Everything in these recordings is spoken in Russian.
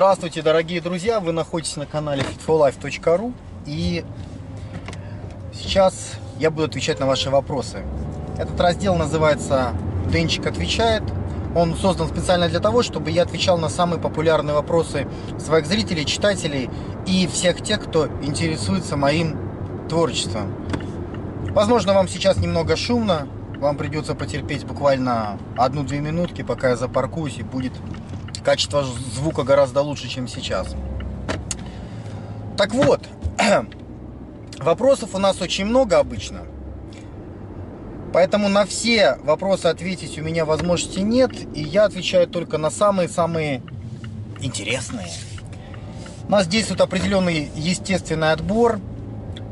Здравствуйте, дорогие друзья! Вы находитесь на канале fitforlife.ru и сейчас я буду отвечать на ваши вопросы. Этот раздел называется «Денчик отвечает». Он создан специально для того, чтобы я отвечал на самые популярные вопросы своих зрителей, читателей и всех тех, кто интересуется моим творчеством. Возможно, вам сейчас немного шумно, вам придется потерпеть буквально одну-две минутки, пока я запаркуюсь, и будет качество звука гораздо лучше, чем сейчас. Так вот, вопросов у нас очень много обычно. Поэтому на все вопросы ответить у меня возможности нет, и я отвечаю только на самые-самые интересные. У нас действует определенный естественный отбор.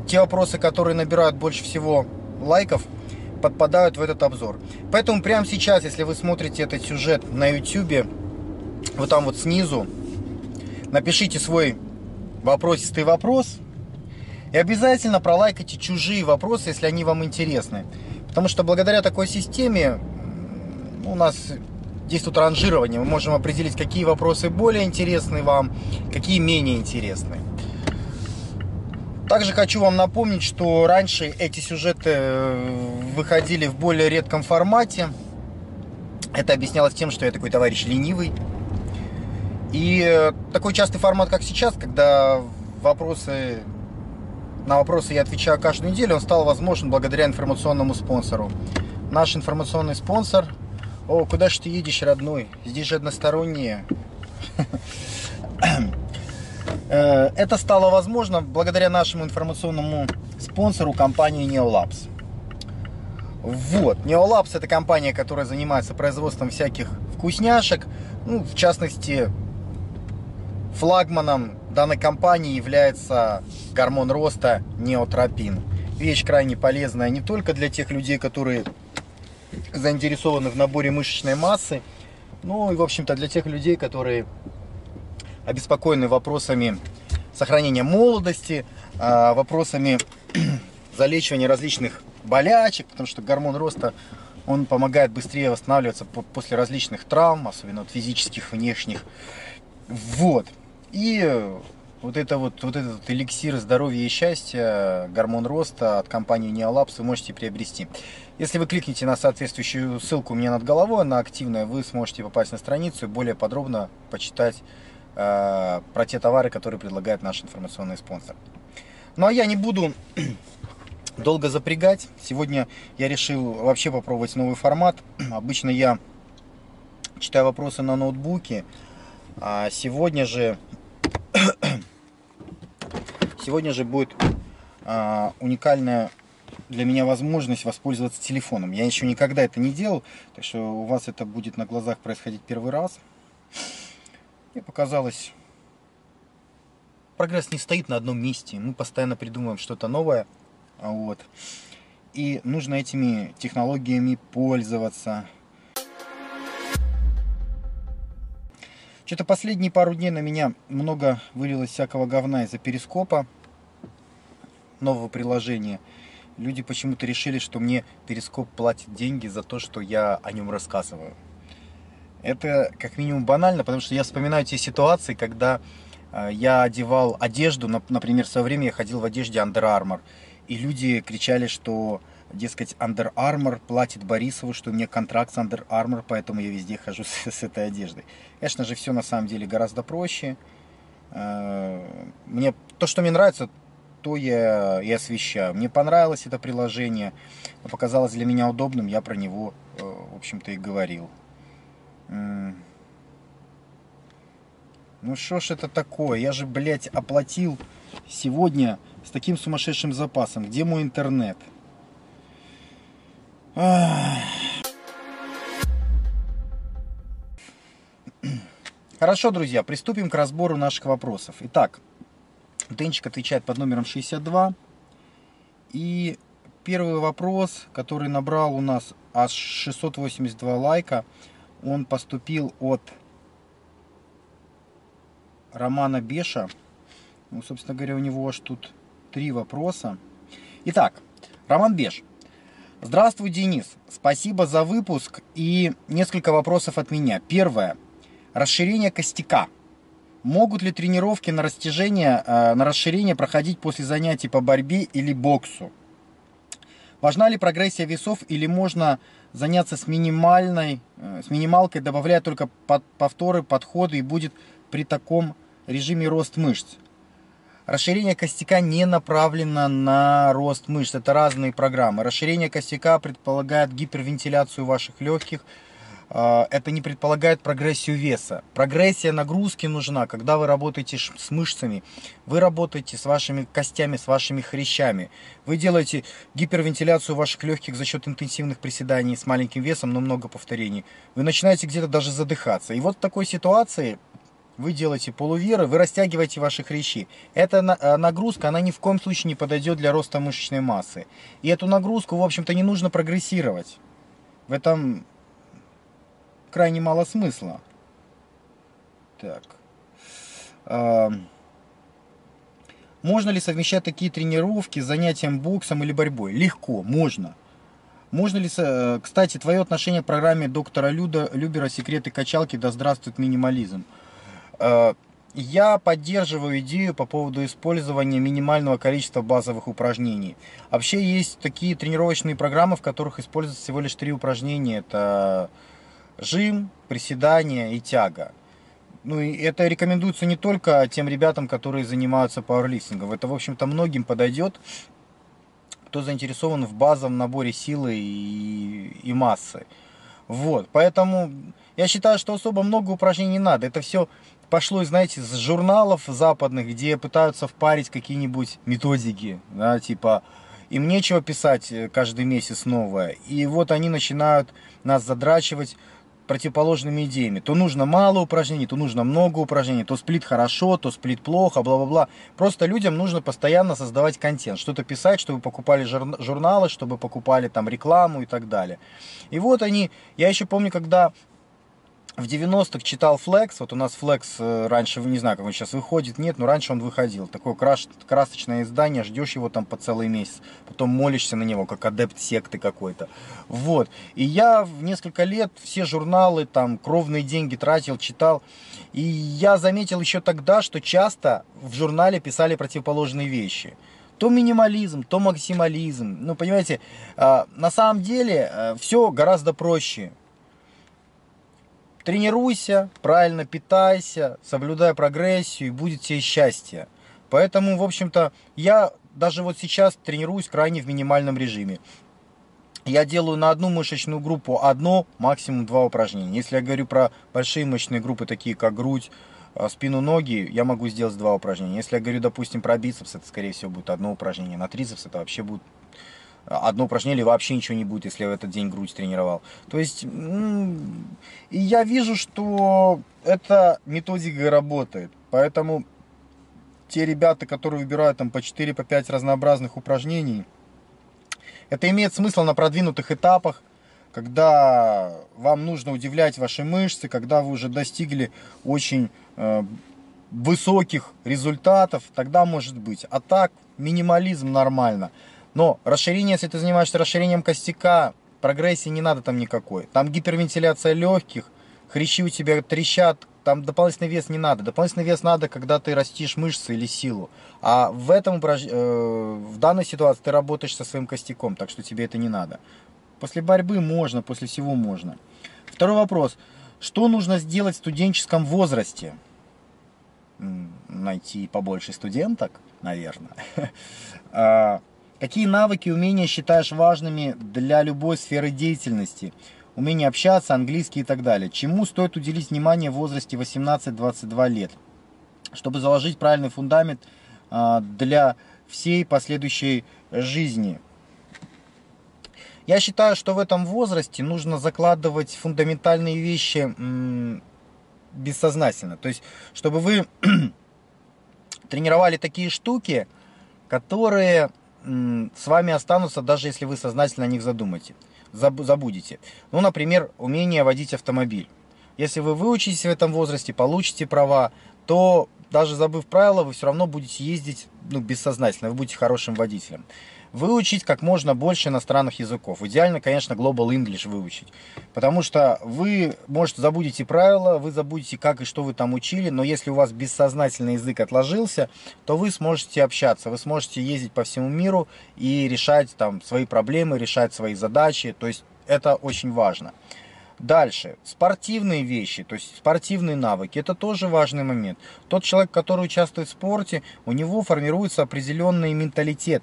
Те вопросы, которые набирают больше всего лайков, подпадают в этот обзор. Поэтому прямо сейчас, если вы смотрите этот сюжет на YouTube, вот там вот снизу, напишите свой вопросистый вопрос и обязательно пролайкайте чужие вопросы, если они вам интересны. Потому что благодаря такой системе у нас действует ранжирование. Мы можем определить, какие вопросы более интересны вам, какие менее интересны. Также хочу вам напомнить, что раньше эти сюжеты э, выходили в более редком формате. Это объяснялось тем, что я такой товарищ ленивый. И э, такой частый формат, как сейчас, когда вопросы на вопросы я отвечаю каждую неделю, он стал возможен благодаря информационному спонсору. Наш информационный спонсор... О, куда же ты едешь, родной? Здесь же односторонние. Э, это стало возможно благодаря нашему информационному спонсору компании Neolabs. Вот, Neolabs это компания, которая занимается производством всяких вкусняшек. Ну, в частности, флагманом данной компании является гормон роста неотропин. Вещь крайне полезная не только для тех людей, которые заинтересованы в наборе мышечной массы, но и, в общем-то, для тех людей, которые обеспокоены вопросами сохранения молодости, а, вопросами залечивания различных болячек, потому что гормон роста он помогает быстрее восстанавливаться после различных травм, особенно от физических, внешних. Вот. И вот это вот, вот этот эликсир здоровья и счастья, гормон роста от компании Neolabs вы можете приобрести. Если вы кликнете на соответствующую ссылку у меня над головой, на активное, вы сможете попасть на страницу и более подробно почитать э, про те товары, которые предлагает наш информационный спонсор. Ну а я не буду долго запрягать. Сегодня я решил вообще попробовать новый формат. Обычно я читаю вопросы на ноутбуке, а сегодня же Сегодня же будет а, уникальная для меня возможность воспользоваться телефоном. Я еще никогда это не делал, так что у вас это будет на глазах происходить первый раз. Мне показалось, прогресс не стоит на одном месте. Мы постоянно придумываем что-то новое. Вот. И нужно этими технологиями пользоваться. Что-то последние пару дней на меня много вылилось всякого говна из-за перископа нового приложения. Люди почему-то решили, что мне перископ платит деньги за то, что я о нем рассказываю. Это как минимум банально, потому что я вспоминаю те ситуации, когда э, я одевал одежду, например, в свое время я ходил в одежде Under Armour, и люди кричали, что дескать, Under Armour платит Борисову, что у меня контракт с Under Armour, поэтому я везде хожу с, с этой одеждой. Конечно же, все на самом деле гораздо проще. Э, мне то, что мне нравится, то я и освещаю. Мне понравилось это приложение, показалось для меня удобным, я про него, э, в общем-то, и говорил. Ну что ж это такое? Я же, блядь, оплатил сегодня с таким сумасшедшим запасом. Где мой интернет? Хорошо, друзья, приступим к разбору наших вопросов. Итак, Денчик отвечает под номером 62. И первый вопрос, который набрал у нас аж 682 лайка, он поступил от Романа Беша. Ну, собственно говоря, у него аж тут три вопроса. Итак, Роман Беш. Здравствуй, Денис. Спасибо за выпуск и несколько вопросов от меня. Первое. Расширение костяка. Могут ли тренировки на растяжение, э, на расширение проходить после занятий по борьбе или боксу? Важна ли прогрессия весов или можно заняться с минимальной, э, с минималкой, добавляя только повторы, подходы и будет при таком режиме рост мышц? Расширение костяка не направлено на рост мышц. Это разные программы. Расширение костяка предполагает гипервентиляцию ваших легких. А, это не предполагает прогрессию веса. Прогрессия нагрузки нужна, когда вы работаете с мышцами. Вы работаете с вашими костями, с вашими хрящами. Вы делаете гипервентиляцию ваших легких за счет интенсивных приседаний с маленьким весом, но много повторений. Вы начинаете где-то даже задыхаться. И вот в такой ситуации вы делаете полуверы, вы растягиваете ваши хрящи. Эта э, нагрузка, она ни в коем случае не подойдет для роста мышечной массы. И эту нагрузку, в общем-то, не нужно прогрессировать. В этом крайне мало смысла. Так. Можно ли совмещать такие тренировки с занятием боксом или борьбой? Легко, можно. Можно ли, э, кстати, твое отношение к программе доктора Люда, Любера «Секреты качалки. Да здравствует минимализм». Э, я поддерживаю идею по поводу использования минимального количества базовых упражнений. Вообще есть такие тренировочные программы, в которых используются всего лишь три упражнения. Это жим, приседания и тяга. Ну и это рекомендуется не только тем ребятам, которые занимаются пауэрлифтингом. Это, в общем-то, многим подойдет, кто заинтересован в базовом наборе силы и, и массы. Вот, поэтому я считаю, что особо много упражнений не надо. Это все пошло, знаете, с журналов западных, где пытаются впарить какие-нибудь методики, да, типа им нечего писать э, каждый месяц новое. И вот они начинают нас задрачивать противоположными идеями. То нужно мало упражнений, то нужно много упражнений, то сплит хорошо, то сплит плохо, бла-бла-бла. Просто людям нужно постоянно создавать контент, что-то писать, чтобы покупали журналы, чтобы покупали там рекламу и так далее. И вот они, я еще помню, когда в 90-х читал Flex, вот у нас Flex э, раньше, не знаю, как он сейчас выходит, нет, но раньше он выходил. Такое краш, красочное издание, ждешь его там по целый месяц, потом молишься на него, как адепт секты какой-то. Вот. И я в несколько лет все журналы, там, кровные деньги тратил, читал. И я заметил еще тогда, что часто в журнале писали противоположные вещи то минимализм, то максимализм. Ну, понимаете, а, на самом деле э, все гораздо проще. Тренируйся, правильно питайся, соблюдай прогрессию и будет тебе счастье. Поэтому, в общем-то, я даже вот сейчас тренируюсь крайне в минимальном режиме. Я делаю на одну мышечную группу одно, максимум два упражнения. Если я говорю про большие мышечные группы, такие как грудь, а, спину, ноги, я могу сделать два упражнения. Если я говорю, допустим, про бицепс, это, скорее всего, будет одно упражнение. На трицепс это вообще будет одно упражнение вообще ничего не будет, если я в этот день грудь тренировал. То есть, и я вижу, что эта методика работает. Поэтому те ребята, которые выбирают там по 4-5 по разнообразных упражнений, это имеет смысл на продвинутых этапах, когда вам нужно удивлять ваши мышцы, когда вы уже достигли очень э, высоких результатов, тогда может быть. А так, минимализм нормально. Но расширение, если ты занимаешься расширением костяка, прогрессии не надо там никакой. Там гипервентиляция легких, хрящи у тебя трещат, там дополнительный вес не надо. Дополнительный вес надо, когда ты растишь мышцы или силу. А в этом э, в данной ситуации ты работаешь со своим костяком, так что тебе это не надо. После борьбы можно, после всего можно. Второй вопрос. Что нужно сделать в студенческом возрасте? Найти побольше студенток, наверное. Какие навыки и умения считаешь важными для любой сферы деятельности? Умение общаться, английский и так далее. Чему стоит уделить внимание в возрасте 18-22 лет, чтобы заложить правильный фундамент а, для всей последующей жизни? Я считаю, что в этом возрасте нужно закладывать фундаментальные вещи бессознательно. То есть, чтобы вы тренировали такие штуки, которые с вами останутся, даже если вы сознательно о них задумаете, забудете. Ну, например, умение водить автомобиль. Если вы выучитесь в этом возрасте, получите права, то даже забыв правила, вы все равно будете ездить ну, бессознательно, вы будете хорошим водителем. Выучить как можно больше иностранных языков. Идеально, конечно, Global English выучить. Потому что вы, может, забудете правила, вы забудете, как и что вы там учили, но если у вас бессознательный язык отложился, то вы сможете общаться, вы сможете ездить по всему миру и решать там свои проблемы, решать свои задачи. То есть это очень важно. Дальше. Спортивные вещи, то есть спортивные навыки. Это тоже важный момент. Тот человек, который участвует в спорте, у него формируется определенный менталитет.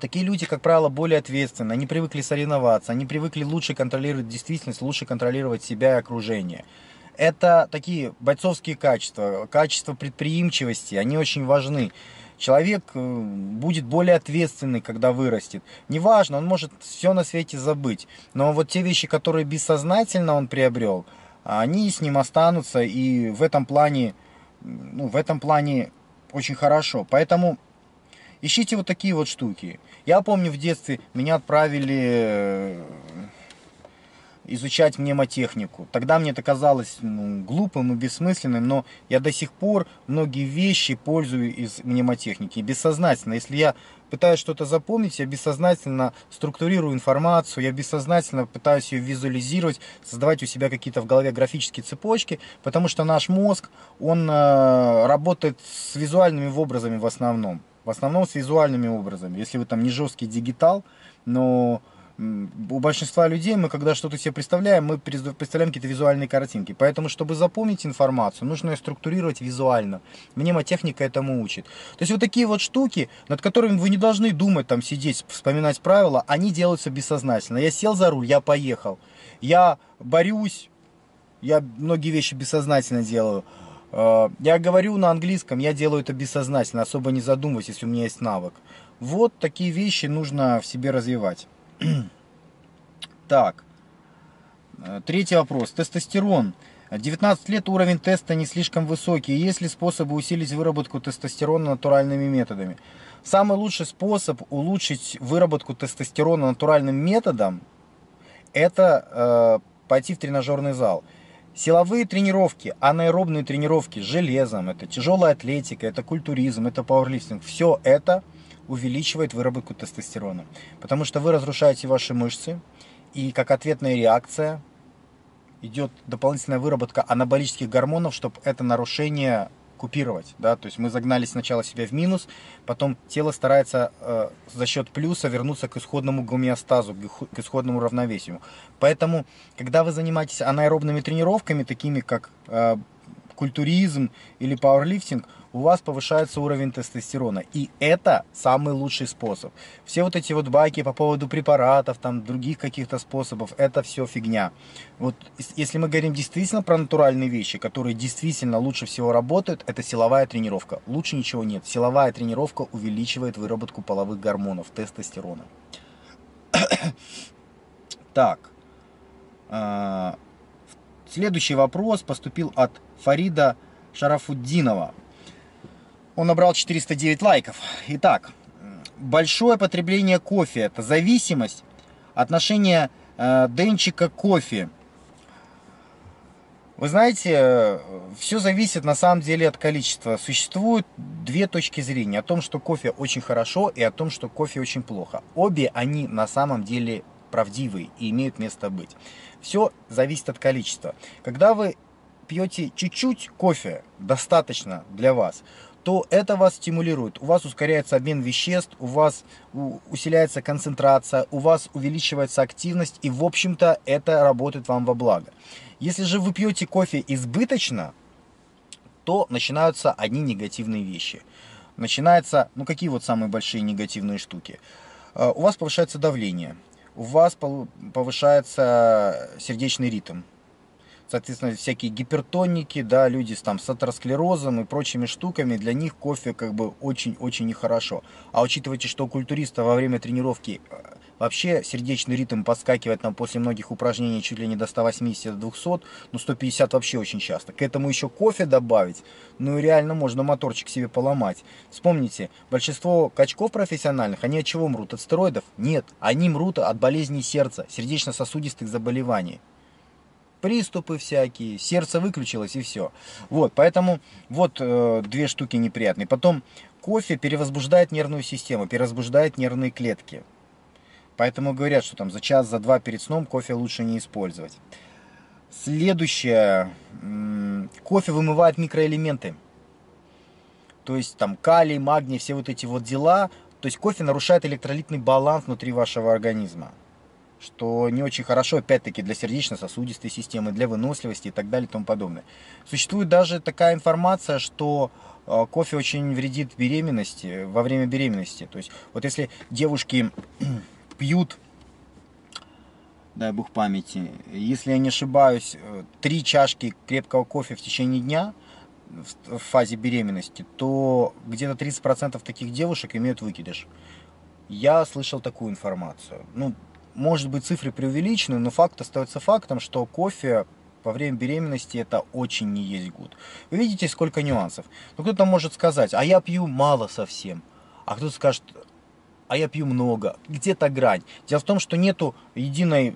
Такие люди, как правило, более ответственны, они привыкли соревноваться, они привыкли лучше контролировать действительность, лучше контролировать себя и окружение. Это такие бойцовские качества, качества предприимчивости, они очень важны человек э, будет более ответственный, когда вырастет. Неважно, он может все на свете забыть, но вот те вещи, которые бессознательно он приобрел, они с ним останутся, и в этом плане, ну, в этом плане очень хорошо. Поэтому ищите вот такие вот штуки. Я помню в детстве меня отправили э, изучать мнемотехнику. Тогда мне это казалось ну, глупым и бессмысленным, но я до сих пор многие вещи пользую из мнемотехники. Бессознательно. Если я пытаюсь что-то запомнить, я бессознательно структурирую информацию, я бессознательно пытаюсь ее визуализировать, создавать у себя какие-то в голове графические цепочки, потому что наш мозг, он э, работает с визуальными образами в основном. В основном с визуальными образами. Если вы там не жесткий дигитал, но у большинства людей мы, когда что-то себе представляем, мы представляем какие-то визуальные картинки. Поэтому, чтобы запомнить информацию, нужно ее структурировать визуально. Мнемотехника этому учит. То есть вот такие вот штуки, над которыми вы не должны думать, там сидеть, вспоминать правила, они делаются бессознательно. Я сел за руль, я поехал. Я борюсь, я многие вещи бессознательно делаю. Э, я говорю на английском, я делаю это бессознательно, особо не задумываясь, если у меня есть навык. Вот такие вещи нужно в себе развивать. Так. Э, третий вопрос. Тестостерон. 19 лет уровень теста не слишком высокий. Есть ли способы усилить выработку тестостерона натуральными методами? Самый лучший способ улучшить выработку тестостерона натуральным методом это э, пойти в тренажерный зал. Силовые тренировки, анаэробные тренировки с железом, это тяжелая атлетика, это культуризм, это пауэрлифтинг. Все это – увеличивает выработку тестостерона. Потому что вы разрушаете ваши мышцы, и как ответная реакция идет дополнительная выработка анаболических гормонов, чтобы это нарушение купировать, да, то есть мы загнали сначала себя в минус, потом тело старается э, за счет плюса вернуться к исходному гомеостазу, к исходному равновесию. Поэтому, когда вы занимаетесь анаэробными тренировками, такими как э, культуризм или пауэрлифтинг, у вас повышается уровень тестостерона. И это самый лучший способ. Все вот эти вот байки по поводу препаратов, там других каких-то способов, это все фигня. Вот если мы говорим действительно про натуральные вещи, которые действительно лучше всего работают, это силовая тренировка. Лучше ничего нет. Силовая тренировка увеличивает выработку половых гормонов, тестостерона. Так. Следующий вопрос поступил от Фарида Шарафуддинова. Он набрал 409 лайков. Итак, большое потребление кофе – это зависимость, отношение э, денчика к кофе. Вы знаете, все зависит на самом деле от количества. Существуют две точки зрения. О том, что кофе очень хорошо и о том, что кофе очень плохо. Обе они на самом деле правдивые и имеют место быть. Все зависит от количества. Когда вы пьете чуть-чуть кофе, достаточно для вас, то это вас стимулирует. У вас ускоряется обмен веществ, у вас усиляется концентрация, у вас увеличивается активность, и, в общем-то, это работает вам во благо. Если же вы пьете кофе избыточно, то начинаются одни негативные вещи. Начинается, ну какие вот самые большие негативные штуки? А, у вас повышается давление, у вас повышается сердечный ритм, соответственно, всякие гипертоники, да, люди с, там, с атеросклерозом и прочими штуками, для них кофе как бы очень-очень нехорошо. А учитывайте, что у культуриста во время тренировки э, вообще сердечный ритм подскакивает нам после многих упражнений чуть ли не до 180-200, ну 150 вообще очень часто. К этому еще кофе добавить, ну и реально можно моторчик себе поломать. Вспомните, большинство качков профессиональных, они от чего мрут? От стероидов? Нет, они мрут от болезней сердца, сердечно-сосудистых заболеваний. приступы всякие, сердце выключилось и все. Вот, поэтому вот э, две штуки неприятные. Потом кофе перевозбуждает нервную систему, перевозбуждает нервные клетки. Поэтому говорят, что там за час, за два перед сном кофе лучше не использовать. Следующее. Кофе вымывает микроэлементы. То есть там калий, магний, все вот эти вот дела. То есть кофе нарушает электролитный баланс внутри вашего организма. Что не очень хорошо, опять-таки, для сердечно-сосудистой системы, для выносливости и так далее и тому подобное. Существует даже такая информация, что э, кофе очень вредит беременности, во время беременности. То есть вот если девушки пьют дай бог памяти, если я не ошибаюсь, э, три чашки крепкого кофе в течение дня в фазе беременности, то где-то 30% таких девушек имеют выкидыш. Я слышал такую информацию. Ну, может быть, цифры преувеличены, но факт остается фактом, что кофе во время беременности это очень не есть гуд. Вы видите, сколько нюансов. Ну, кто-то может сказать, а я пью мало совсем. А кто-то скажет, а я пью много. Где-то грань. Дело в том, что нету единой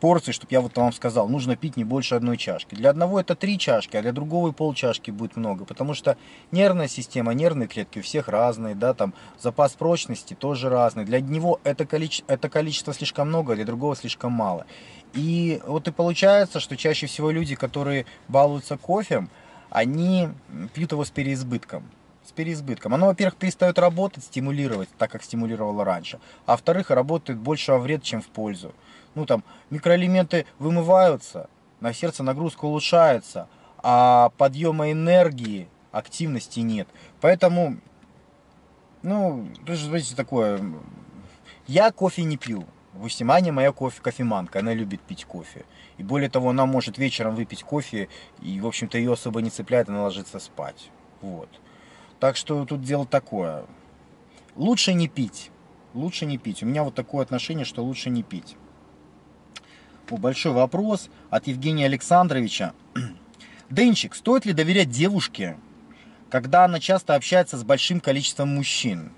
порции, чтобы я вот вам сказал, нужно пить не больше одной чашки. Для одного это три чашки, а для другого и полчашки будет много, потому что нервная система, нервные клетки у всех разные, да, там запас прочности тоже разный. Для него это количество, это количество слишком много, а для другого слишком мало. И вот и получается, что чаще всего люди, которые балуются кофе, они пьют его с переизбытком с переизбытком. Оно, во-первых, перестает работать, стимулировать, так как стимулировало раньше. А во-вторых, работает больше во вред, чем в пользу. Ну там, микроэлементы вымываются, на сердце нагрузка улучшается, а подъема энергии, активности нет. Поэтому, ну, это же, знаете, такое, я кофе не пью. Допустим, Аня моя кофе, кофеманка, она любит пить кофе. И более того, она может вечером выпить кофе, и, в общем-то, ее особо не цепляет, она ложится спать. Вот. Так что тут дело такое. Лучше не пить. Лучше не пить. У меня вот такое отношение, что лучше не пить. О, большой вопрос от Евгения Александровича. Денчик, стоит ли доверять девушке, когда она часто общается с большим количеством мужчин?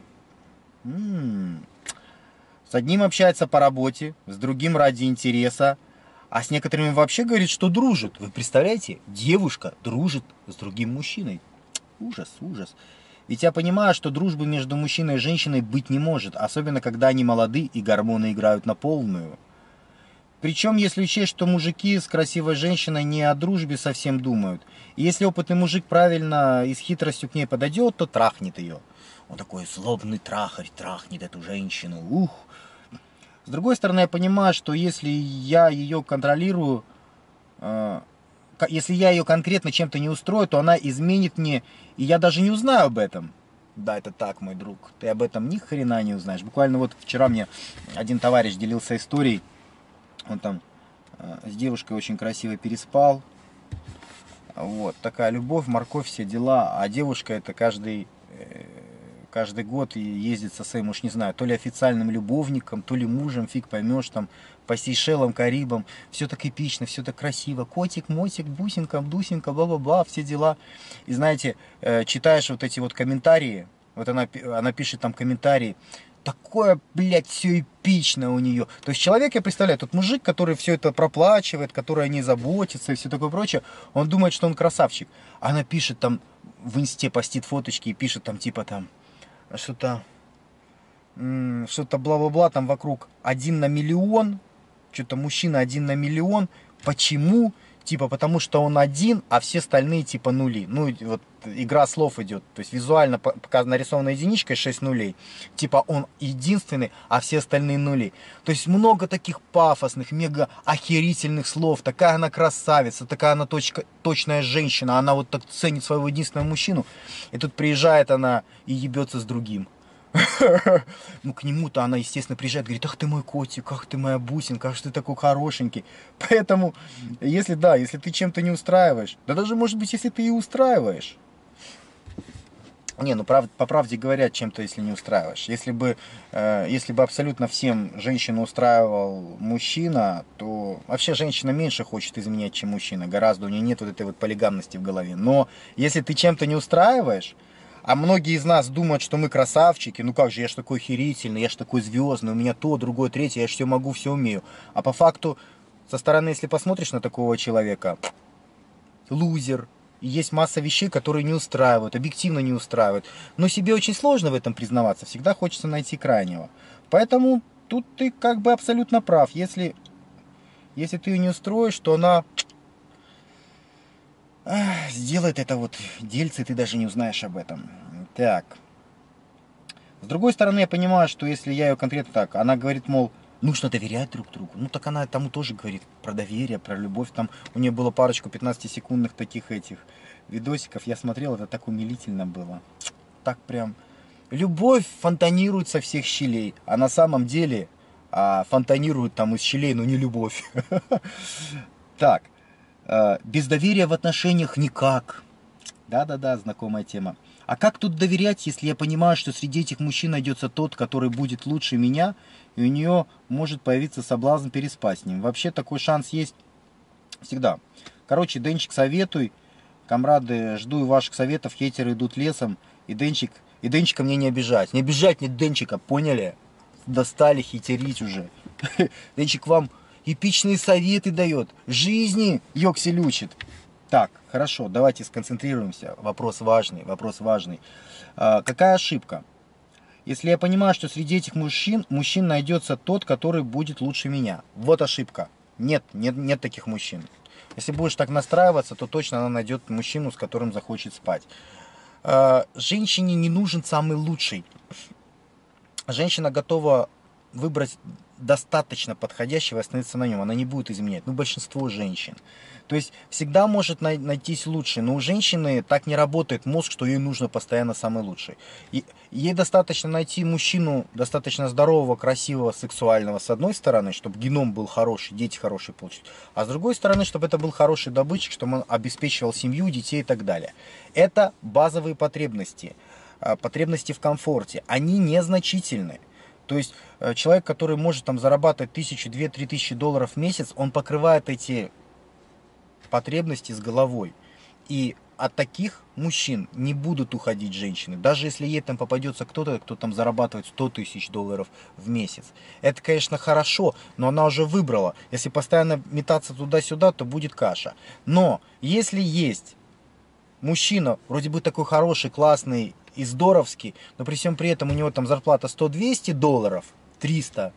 М-м-м. С одним общается по работе, с другим ради интереса, а с некоторыми вообще говорит, что дружит. Вы представляете? Девушка дружит с другим мужчиной. Ужас, ужас. Ведь я понимаю, что дружбы между мужчиной и женщиной быть не может, особенно когда они молоды и гормоны играют на полную. Причем, если учесть, что мужики с красивой женщиной не о дружбе совсем думают. И если опытный мужик правильно и с хитростью к ней подойдет, то трахнет ее. Он такой злобный трахарь, трахнет эту женщину. Ух! С другой стороны, я понимаю, что если я ее контролирую, э, если я ее конкретно чем-то не устрою, то она изменит мне, и я даже не узнаю об этом. Да, это так, мой друг. Ты об этом ни хрена не узнаешь. Буквально вот вчера мне один товарищ делился историей. Он там э, с девушкой очень красиво переспал. Вот, такая любовь, морковь, все дела. А девушка это каждый э, каждый год и ездит со своим, уж не знаю, то ли официальным любовником, то ли мужем, фиг поймешь, там, по Сейшелам, Карибам, все так эпично, все так красиво, котик, мотик, бусинка, дусинка, бла-бла-бла, все дела. И знаете, э, читаешь вот эти вот комментарии, вот она, она пишет там комментарии, такое, блядь, все эпично у нее. То есть человек, я представляю, тот мужик, который все это проплачивает, который о ней заботится и все такое прочее, он думает, что он красавчик. Она пишет там, в инсте постит фоточки и пишет там типа там, что-то что-то бла-бла-бла там вокруг один на миллион, что-то мужчина один на миллион. Почему? Типа потому что он один, а все остальные типа нули. Ну вот игра слов идет, то есть визуально нарисована единичкой 6 нулей. Типа он единственный, а все остальные нули. То есть много таких пафосных, мега охерительных слов. Такая она красавица, такая она точка, точная женщина, она вот так ценит своего единственного мужчину. И тут приезжает она и ебется с другим. Ну, к нему-то она, естественно, приезжает, говорит, ах ты мой котик, ах ты моя бусинка, ах ты такой хорошенький. Поэтому, если да, если ты чем-то не устраиваешь, да даже, может быть, если ты и устраиваешь, не, ну прав, по правде говоря, чем-то если не устраиваешь. Если бы, э, если бы абсолютно всем женщину устраивал мужчина, то вообще женщина меньше хочет изменять, чем мужчина. Гораздо у нее нет вот этой вот полигамности в голове. Но если ты чем-то не устраиваешь, а многие из нас думают, что мы красавчики. Ну как же, я ж такой херительный, я ж такой звездный, у меня то, другое, третье, я ж все могу, все умею. А по факту Со стороны, если посмотришь на такого человека, лузер, и есть масса вещей, которые не устраивают, объективно не устраивают. Но себе очень сложно в этом признаваться, всегда хочется найти крайнего. Поэтому тут ты как бы абсолютно прав. Если, если ты ее не устроишь, то она сделает это вот дельце, и ты даже не узнаешь об этом. Так. С другой стороны, я понимаю, что если я ее конкретно так, она говорит, мол, нужно доверять друг другу. Ну, так она тому тоже говорит про доверие, про любовь. Там у нее было парочку 15-секундных таких этих видосиков. Я смотрел, это так умилительно было. Так прям... Любовь фонтанирует со всех щелей, а на самом деле а, фонтанирует там из щелей, но не любовь. Так, без доверия в отношениях никак. Да-да-да, знакомая тема. А как тут доверять, если я понимаю, что среди этих мужчин найдется тот, который будет лучше меня, и у нее может появиться соблазн переспать с ним? Вообще такой шанс есть всегда. Короче, Денчик, советуй. Комрады, жду ваших советов. Хейтеры идут лесом. И Денчик, и Денчика мне не обижать. Не обижать мне Денчика, поняли? Достали хитерить уже. Денчик вам эпичные советы дает. Жизни Йоксель учит. Так, хорошо, давайте сконцентрируемся. Вопрос важный, вопрос важный. А, какая ошибка? Если я понимаю, что среди этих мужчин, мужчин найдется тот, который будет лучше меня. Вот ошибка. Нет, нет, нет таких мужчин. Если будешь так настраиваться, то точно она найдет мужчину, с которым захочет спать. А, женщине не нужен самый лучший. Женщина готова выбрать достаточно подходящего и остановиться на нем. Она не будет изменять. Ну, большинство женщин. То есть всегда может найтись лучший, но у женщины так не работает мозг, что ей нужно постоянно самый лучший. И ей достаточно найти мужчину достаточно здорового, красивого, сексуального с одной стороны, чтобы геном был хороший, дети хорошие получить, а с другой стороны, чтобы это был хороший добытчик, чтобы он обеспечивал семью, детей и так далее. Это базовые потребности, а, потребности в комфорте. Они незначительны. То есть э, человек, который может там зарабатывать тысячу, две, три тысячи долларов в месяц, он покрывает эти потребности с головой. И от таких мужчин не будут уходить женщины. Даже если ей там попадется кто-то, кто там зарабатывает 100 тысяч долларов в месяц. Это, конечно, хорошо, но она уже выбрала. Если постоянно метаться туда-сюда, то будет каша. Но если есть мужчина, вроде бы такой хороший, классный и здоровский, но при всем при этом у него там зарплата 100-200 долларов, 300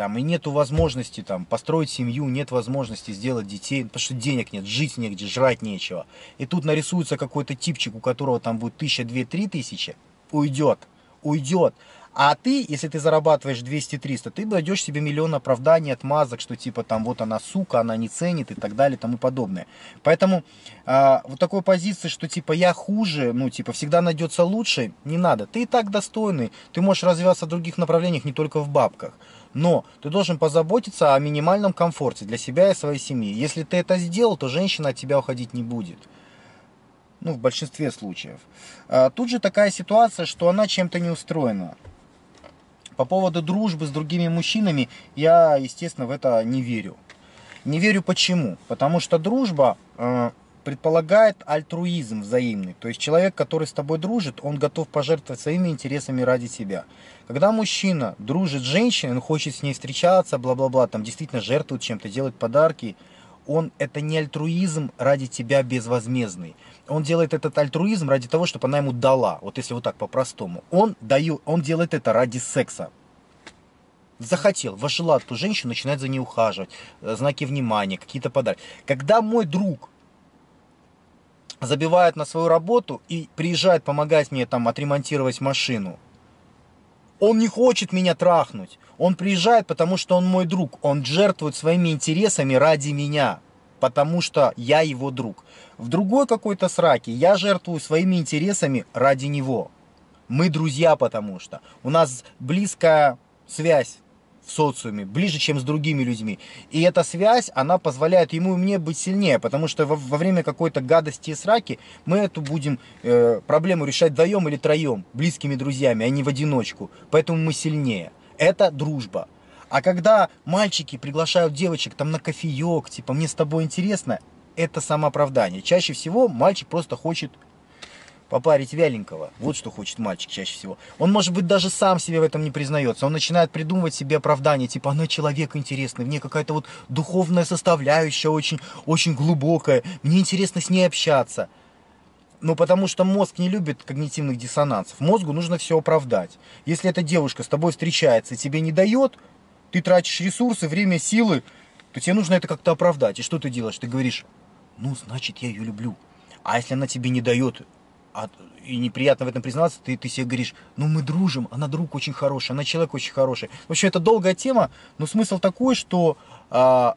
там, и нету возможности там, построить семью, нет возможности сделать детей, потому что денег нет, жить негде, жрать нечего. И тут нарисуется какой-то типчик, у которого там будет тысяча, две, три тысячи, уйдет, уйдет. А ты, если ты зарабатываешь 200-300, ты найдешь себе миллион оправданий, отмазок, что типа там вот она сука, она не ценит и так далее и тому подобное. Поэтому э, вот такой позиции, что типа я хуже, ну типа всегда найдется лучше, не надо. Ты и так достойный, ты можешь развиваться в других направлениях, не только в бабках. Но ты должен позаботиться о минимальном комфорте для себя и своей семьи. Если ты это сделал, то женщина от тебя уходить не будет. Ну, в большинстве случаев. А, тут же такая ситуация, что она чем-то не устроена. По поводу дружбы с другими мужчинами, я, естественно, в это не верю. Не верю почему? Потому что дружба э, предполагает альтруизм взаимный. То есть человек, который с тобой дружит, он готов пожертвовать своими интересами ради тебя. Когда мужчина дружит с женщиной, он хочет с ней встречаться, бла-бла-бла, там действительно жертвует чем-то, делает подарки, он это не альтруизм ради тебя безвозмездный. Он делает этот альтруизм ради того, чтобы она ему дала. Вот если вот так по-простому. Он, дает, он делает это ради секса захотел, вожила ту женщину, начинает за ней ухаживать, э, знаки внимания, какие-то подарки. Когда мой друг забивает на свою работу и приезжает помогать мне там отремонтировать машину. Он не хочет меня трахнуть. Он приезжает, потому что он мой друг. Он жертвует своими интересами ради меня, потому что я его друг. В другой какой-то сраке я жертвую своими интересами ради него. Мы друзья, потому что у нас близкая связь в социуме, ближе, чем с другими людьми. И эта связь, она позволяет ему и мне быть сильнее, потому что во, во время какой-то гадости и сраки мы эту будем э, проблему решать вдвоем или троем, близкими друзьями, а не в одиночку. Поэтому мы сильнее. Это дружба. А когда мальчики приглашают девочек там на кофеек, типа, мне с тобой интересно, это самооправдание. Чаще всего мальчик просто хочет попарить вяленького. Вот что хочет мальчик чаще всего. Он, может быть, даже сам себе в этом не признается. Он начинает придумывать себе оправдание, типа, она человек интересный, в ней какая-то вот духовная составляющая очень, очень глубокая, мне интересно с ней общаться. Ну, потому что мозг не любит когнитивных диссонансов. Мозгу нужно все оправдать. Если эта девушка с тобой встречается и тебе не дает, ты тратишь ресурсы, время, силы, то тебе нужно это как-то оправдать. И что ты делаешь? Ты говоришь, ну, значит, я ее люблю. А если она тебе не дает, а, и неприятно в этом признаться, ты, ты себе говоришь, ну мы дружим, она друг очень хороший, она человек очень хороший. В общем, это долгая тема, но смысл такой, что а,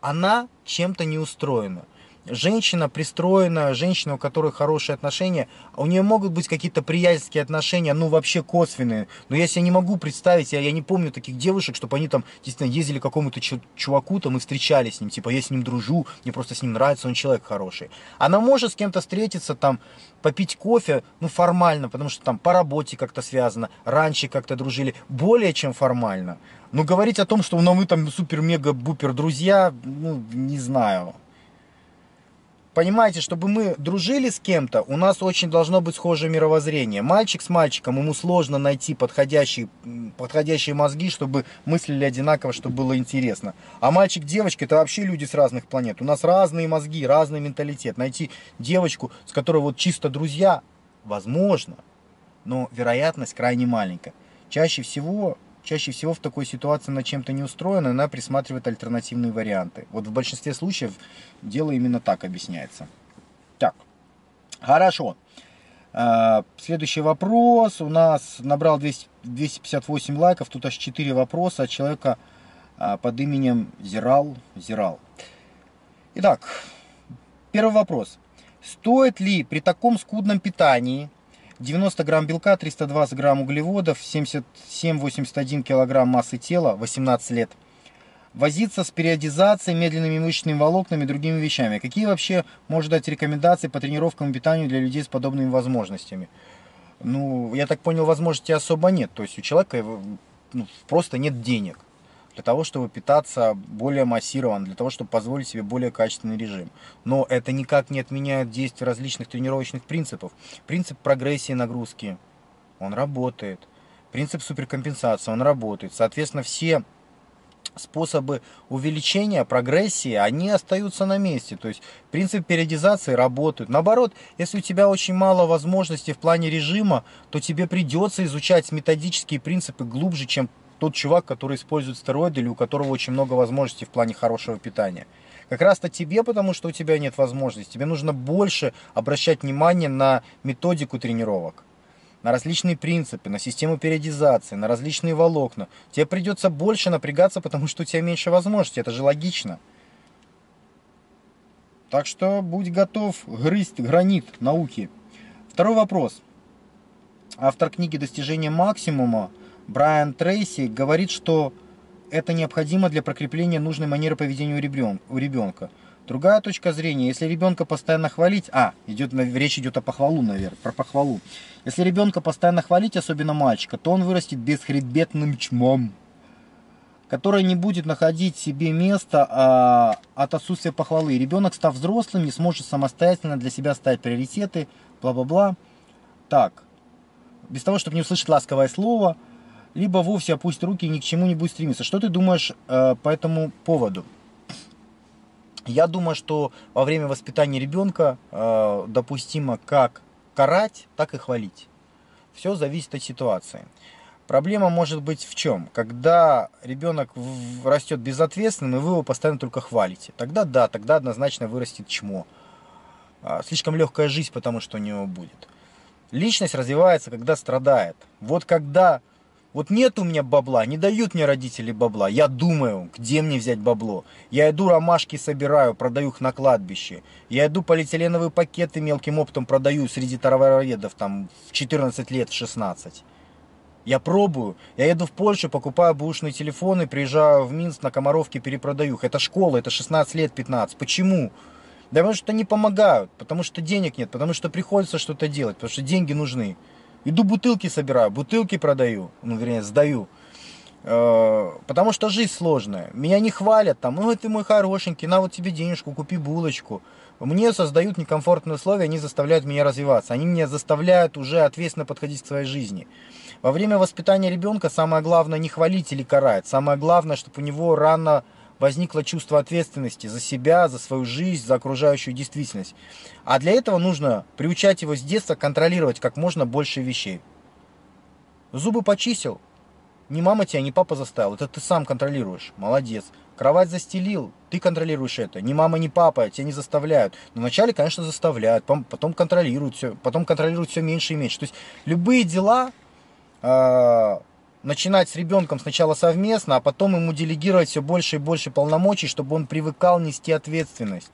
она чем-то не устроена женщина пристроена, женщина, у которой хорошие отношения, у нее могут быть какие-то приятельские отношения, ну вообще косвенные. Но я себе не могу представить, я, я не помню таких девушек, чтобы они там действительно ездили к какому-то чуваку там и встречались с ним, типа я с ним дружу, мне просто с ним нравится, он человек хороший. Она может с кем-то встретиться там, попить кофе, ну формально, потому что там по работе как-то связано, раньше как-то дружили, более чем формально. Но говорить о том, что ну, мы там супер-мега-бупер друзья, ну, не знаю понимаете, чтобы мы дружили с кем-то, у нас очень должно быть схожее мировоззрение. Мальчик с мальчиком, ему сложно найти подходящие, подходящие мозги, чтобы мыслили одинаково, чтобы было интересно. А мальчик-девочка, это вообще люди с разных планет. У нас разные мозги, разный менталитет. Найти девочку, с которой вот чисто друзья, возможно, но вероятность крайне маленькая. Чаще всего чаще всего в такой ситуации она чем-то не устроена, она присматривает альтернативные варианты. Вот в большинстве случаев дело именно так объясняется. Так, хорошо. А, следующий вопрос у нас набрал 200, 258 лайков, тут аж 4 вопроса от человека а, под именем Зирал. Зирал. Итак, первый вопрос. Стоит ли при таком скудном питании 90 грамм белка, 320 грамм углеводов, 77-81 килограмм массы тела, 18 лет. Возиться с периодизацией, медленными мышечными волокнами и другими вещами. Какие вообще может дать рекомендации по тренировкам и питанию для людей с подобными возможностями? Ну, я так понял, возможности особо нет. То есть у человека ну, просто нет денег для того, чтобы питаться более массированно, для того, чтобы позволить себе более качественный режим. Но это никак не отменяет действия различных тренировочных принципов. Принцип прогрессии нагрузки, он работает. Принцип суперкомпенсации, он работает. Соответственно, все способы увеличения прогрессии, они остаются на месте. То есть принцип периодизации работает. Наоборот, если у тебя очень мало возможностей в плане режима, то тебе придется изучать методические принципы глубже, чем тот чувак, который использует стероиды или у которого очень много возможностей в плане хорошего питания. Как раз-то тебе, потому что у тебя нет возможности, тебе нужно больше обращать внимание на методику тренировок, на различные принципы, на систему периодизации, на различные волокна. Тебе придется больше напрягаться, потому что у тебя меньше возможностей, это же логично. Так что будь готов грызть гранит науки. Второй вопрос. Автор книги «Достижение максимума» Брайан Трейси говорит, что это необходимо для прокрепления нужной манеры поведения у ребенка. Другая точка зрения, если ребенка постоянно хвалить, а, идет, речь идет о похвалу, наверное, про похвалу. Если ребенка постоянно хвалить, особенно мальчика, то он вырастет бесхребетным чмом, который не будет находить себе места а, от отсутствия похвалы. Ребенок, став взрослым, не сможет самостоятельно для себя ставить приоритеты, бла-бла-бла. Так, без того, чтобы не услышать ласковое слово – либо вовсе опустит руки и ни к чему не будет стремиться. Что ты думаешь э, по этому поводу? Я думаю, что во время воспитания ребенка э, допустимо как карать, так и хвалить. Все зависит от ситуации. Проблема может быть в чем? Когда ребенок растет безответственным, и вы его постоянно только хвалите. Тогда да, тогда однозначно вырастет чмо. А, слишком легкая жизнь, потому что у него будет. Личность развивается, когда страдает. Вот когда вот нет у меня бабла, не дают мне родители бабла. Я думаю, где мне взять бабло. Я иду ромашки собираю, продаю их на кладбище. Я иду полиэтиленовые пакеты мелким оптом продаю среди товароведов там в 14 лет, в 16. Я пробую. Я еду в Польшу, покупаю бушные телефоны, приезжаю в Минск, на Комаровке перепродаю их. Это школа, это 16 лет, 15. Почему? Да потому что не помогают, потому что денег нет, потому что приходится что-то делать, потому что деньги нужны. Иду бутылки собираю, бутылки продаю, ну, вернее, сдаю. Э, потому что жизнь сложная. Меня не хвалят там, ну ты мой хорошенький, на вот тебе денежку, купи булочку. Мне создают некомфортные условия, они заставляют меня развиваться. Они меня заставляют уже ответственно подходить к своей жизни. Во время воспитания ребенка самое главное не хвалить или карать. Самое главное, чтобы у него рано возникло чувство ответственности за себя, за свою жизнь, за окружающую действительность. А для этого нужно приучать его с детства контролировать как можно больше вещей. Зубы почистил, не мама тебя, не папа заставил, это ты сам контролируешь. Молодец. Кровать застелил, ты контролируешь это. Ни мама, ни папа тебя не заставляют. Но вначале, конечно, заставляют, потом контролируют все, потом контролируют все меньше и меньше. То есть любые дела э, начинать с ребенком сначала совместно, а потом ему делегировать все больше и больше полномочий, чтобы он привыкал нести ответственность.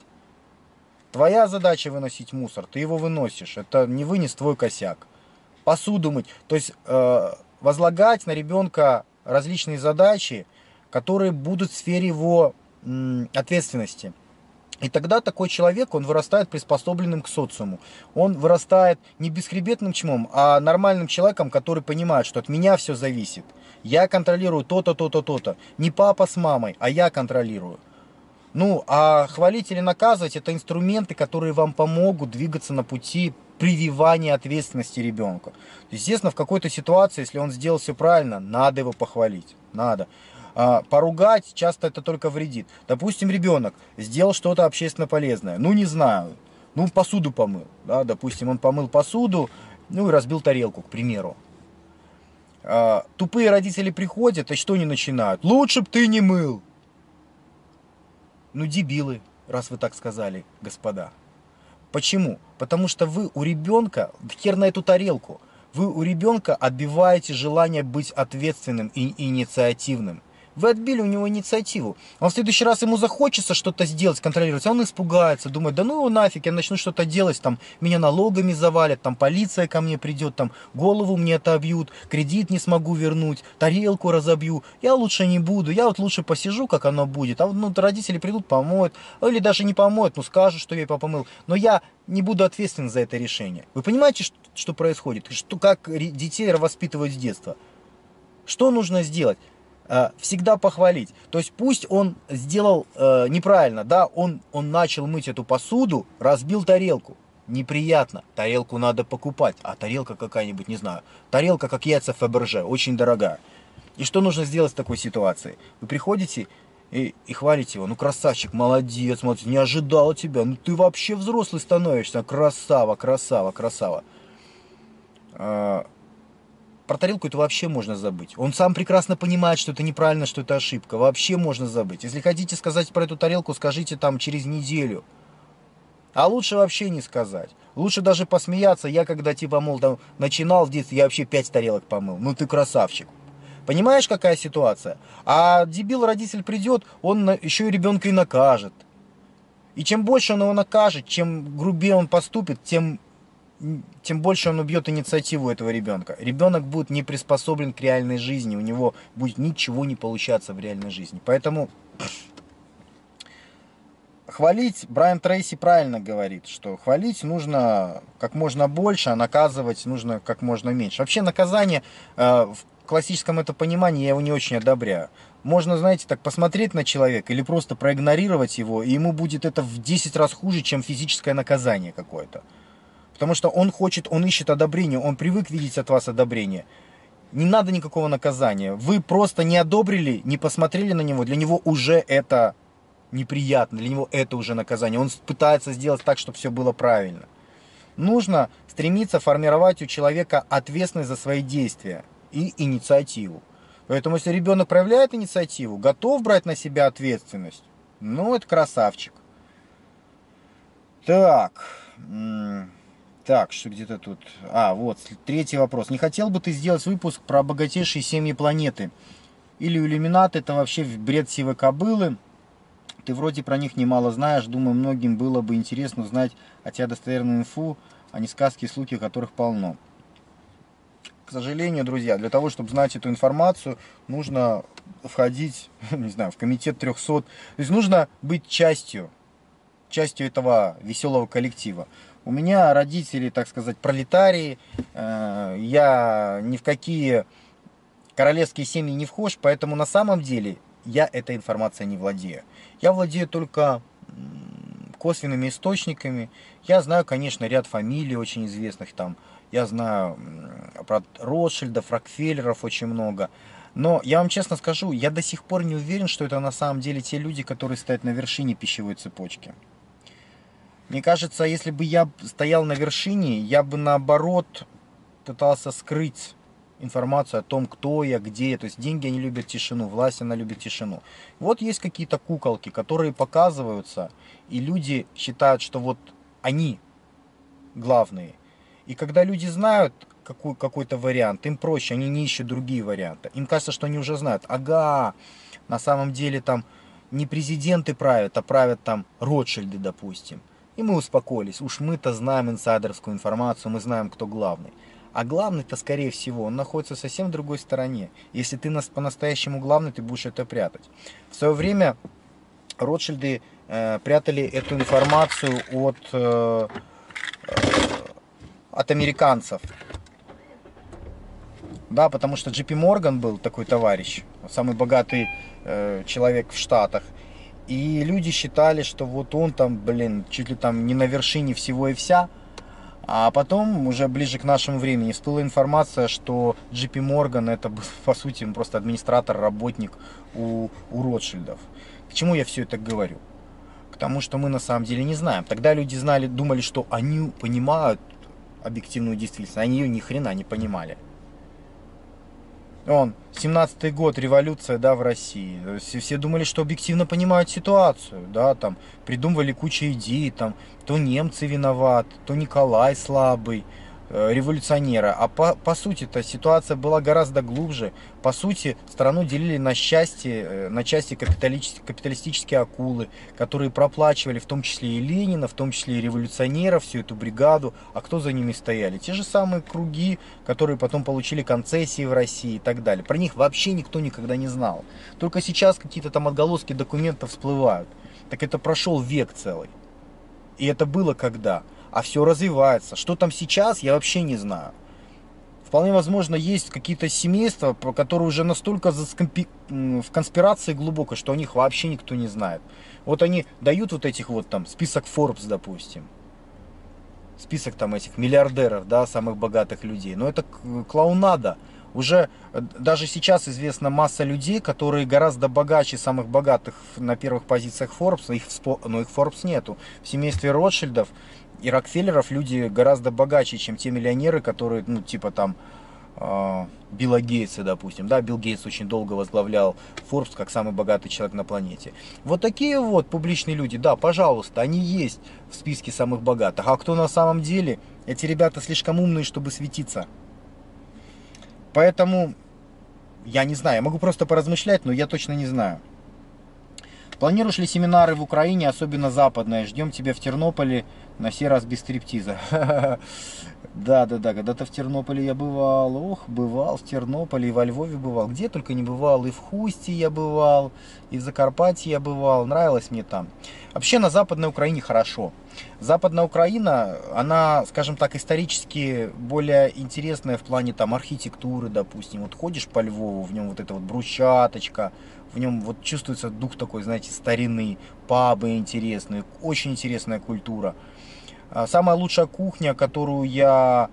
Твоя задача выносить мусор, ты его выносишь. Это не вынес твой косяк. Посуду мыть. То есть э, возлагать на ребенка различные задачи, которые будут в сфере его ответственности. И тогда такой человек, он вырастает приспособленным к социуму. Он вырастает не бесхребетным чмом, а нормальным человеком, который понимает, что от меня все зависит. Я контролирую то-то, то-то, то-то. Не папа с мамой, а я контролирую. Ну, а хвалить или наказывать это инструменты, которые вам помогут двигаться на пути прививания ответственности ребенка. Естественно, в какой-то ситуации, если он сделал все правильно, надо его похвалить. Надо. А, поругать часто это только вредит. Допустим, ребенок сделал что-то общественно полезное. Ну, не знаю. Ну, посуду помыл. Да, допустим, он помыл посуду, ну и разбил тарелку, к примеру. А, тупые родители приходят и что не начинают? Лучше б ты не мыл. Ну, дебилы, раз вы так сказали, господа. Почему? Потому что вы у ребенка, хер на эту тарелку, вы у ребенка отбиваете желание быть ответственным и инициативным. Вы отбили у него инициативу. Он в следующий раз ему захочется что-то сделать, контролировать, а он испугается, думает, да ну его нафиг, я начну что-то делать, там меня налогами завалят, там полиция ко мне придет, там голову мне отобьют, кредит не смогу вернуть, тарелку разобью. Я лучше не буду, я вот лучше посижу, как оно будет. А ну, родители придут, помоют, или даже не помоют, ну скажут, что я папа мыл. Но я не буду ответственен за это решение. Вы понимаете, что, что происходит? Что, как детей воспитывают с детства? Что нужно сделать? Э, всегда похвалить. То есть пусть он сделал э, неправильно, да, он, он начал мыть эту посуду, разбил тарелку. Неприятно. Тарелку надо покупать. А тарелка какая-нибудь, не знаю. Тарелка, как яйца Фаберже, очень дорогая. И что нужно сделать в такой ситуации? Вы приходите и, и хвалите его. Ну, красавчик, молодец, смотрите, не ожидал тебя. Ну, ты вообще взрослый становишься. Красава, красава, красава. Про тарелку это вообще можно забыть. Он сам прекрасно понимает, что это неправильно, что это ошибка. Вообще можно забыть. Если хотите сказать про эту тарелку, скажите там через неделю. А лучше вообще не сказать. Лучше даже посмеяться. Я когда типа, мол, там, начинал в детстве, я вообще пять тарелок помыл. Ну ты красавчик. Понимаешь, какая ситуация? А дебил родитель придет, он еще и ребенка и накажет. И чем больше он его накажет, чем грубее он поступит, тем тем больше он убьет инициативу этого ребенка. Ребенок будет не приспособлен к реальной жизни, у него будет ничего не получаться в реальной жизни. Поэтому хвалить, Брайан Трейси правильно говорит, что хвалить нужно как можно больше, а наказывать нужно как можно меньше. Вообще наказание э, в классическом это понимании я его не очень одобряю. Можно, знаете, так посмотреть на человека или просто проигнорировать его, и ему будет это в 10 раз хуже, чем физическое наказание какое-то. Потому что он хочет, он ищет одобрение, он привык видеть от вас одобрение. Не надо никакого наказания. Вы просто не одобрили, не посмотрели на него, для него уже это неприятно, для него это уже наказание. Он пытается сделать так, чтобы все было правильно. Нужно стремиться формировать у человека ответственность за свои действия и инициативу. Поэтому если ребенок проявляет инициативу, готов брать на себя ответственность, ну это красавчик. Так. Так, что где-то тут... А, вот, третий вопрос. Не хотел бы ты сделать выпуск про богатейшие семьи планеты? Или иллюминат это вообще бред сивой кобылы? Ты вроде про них немало знаешь. Думаю, многим было бы интересно узнать от тебя достоверную инфу, а не сказки и слухи, которых полно. К сожалению, друзья, для того, чтобы знать эту информацию, нужно входить, не знаю, в комитет 300. То есть нужно быть частью, частью этого веселого коллектива. У меня родители, так сказать, пролетарии. Э, я ни в какие королевские семьи не вхож, поэтому на самом деле я этой информацией не владею. Я владею только косвенными источниками. Я знаю, конечно, ряд фамилий очень известных там. Я знаю про Ротшильдов, Рокфеллеров очень много. Но я вам честно скажу, я до сих пор не уверен, что это на самом деле те люди, которые стоят на вершине пищевой цепочки. Мне кажется, если бы я стоял на вершине, я бы наоборот пытался скрыть информацию о том, кто я, где я. То есть деньги, они любят тишину, власть, она любит тишину. Вот есть какие-то куколки, которые показываются, и люди считают, что вот они главные. И когда люди знают какой, какой-то вариант, им проще, они не ищут другие варианты. Им кажется, что они уже знают, ага, на самом деле там не президенты правят, а правят там Ротшильды, допустим. И мы успокоились. Уж мы-то знаем инсайдерскую информацию, мы знаем, кто главный. А главный-то, скорее всего, он находится совсем в другой стороне. Если ты нас по-настоящему главный, ты будешь это прятать. В свое время Ротшильды э, прятали эту информацию от, э, э, от американцев. Да, потому что Джипи Морган был такой товарищ, самый богатый э, человек в Штатах. И люди считали, что вот он там, блин, чуть ли там не на вершине всего и вся. А потом, уже ближе к нашему времени, всплыла информация, что JP Morgan это по сути, просто администратор, работник у, у Ротшильдов. К чему я все это говорю? К тому, что мы на самом деле не знаем. Тогда люди знали, думали, что они понимают объективную действительность, они ее ни хрена не понимали. Он, 17-й год, революция, да, в России. Все, все думали, что объективно понимают ситуацию, да, там, придумывали кучу идей, там, то немцы виноваты, то Николай слабый, революционера. А по, по сути-то ситуация была гораздо глубже. По сути, страну делили на счастье, э, на части капиталистические, капиталистические акулы, которые проплачивали в том числе и Ленина, в том числе и революционеров, всю эту бригаду. А кто за ними стояли? Те же самые круги, которые потом получили концессии в России и так далее. Про них вообще никто никогда не знал. Только сейчас какие-то там отголоски документов всплывают. Так это прошел век целый. И это было когда? А все развивается. Что там сейчас, я вообще не знаю. Вполне возможно, есть какие-то семейства, которые уже настолько в конспирации глубоко, что о них вообще никто не знает. Вот они дают вот этих вот там, список Forbes, допустим. Список там этих миллиардеров, да, самых богатых людей. Но это клоунада. Уже э, даже сейчас известна масса людей, которые гораздо богаче самых богатых на первых позициях Forbes, их, но их Forbes нету. В семействе Ротшильдов и Рокфеллеров люди гораздо богаче, чем те миллионеры, которые, ну, типа там, э, Билла Гейтса, допустим. Да, Билл Гейтс очень долго возглавлял Forbes как самый богатый человек на планете. Вот такие вот публичные люди, да, пожалуйста, они есть в списке самых богатых. А кто на самом деле? Эти ребята слишком умные, чтобы светиться. Поэтому, я не знаю, я могу просто поразмышлять, но я точно не знаю. Планируешь ли семинары в Украине, особенно западные? Ждем тебя в Тернополе, на сей раз без стриптиза. Да, да, да, когда-то в Тернополе я бывал, ох, бывал в Тернополе, и во Львове бывал, где только не бывал, и в Хусте я бывал, и в Закарпатье я бывал, нравилось мне там. Вообще на Западной Украине хорошо. Западная Украина, она, скажем так, исторически более интересная в плане там архитектуры, допустим. Вот ходишь по Львову, в нем вот эта вот брусчаточка, в нем вот чувствуется дух такой, знаете, старины, пабы интересные, очень интересная культура. А, самая лучшая кухня, которую я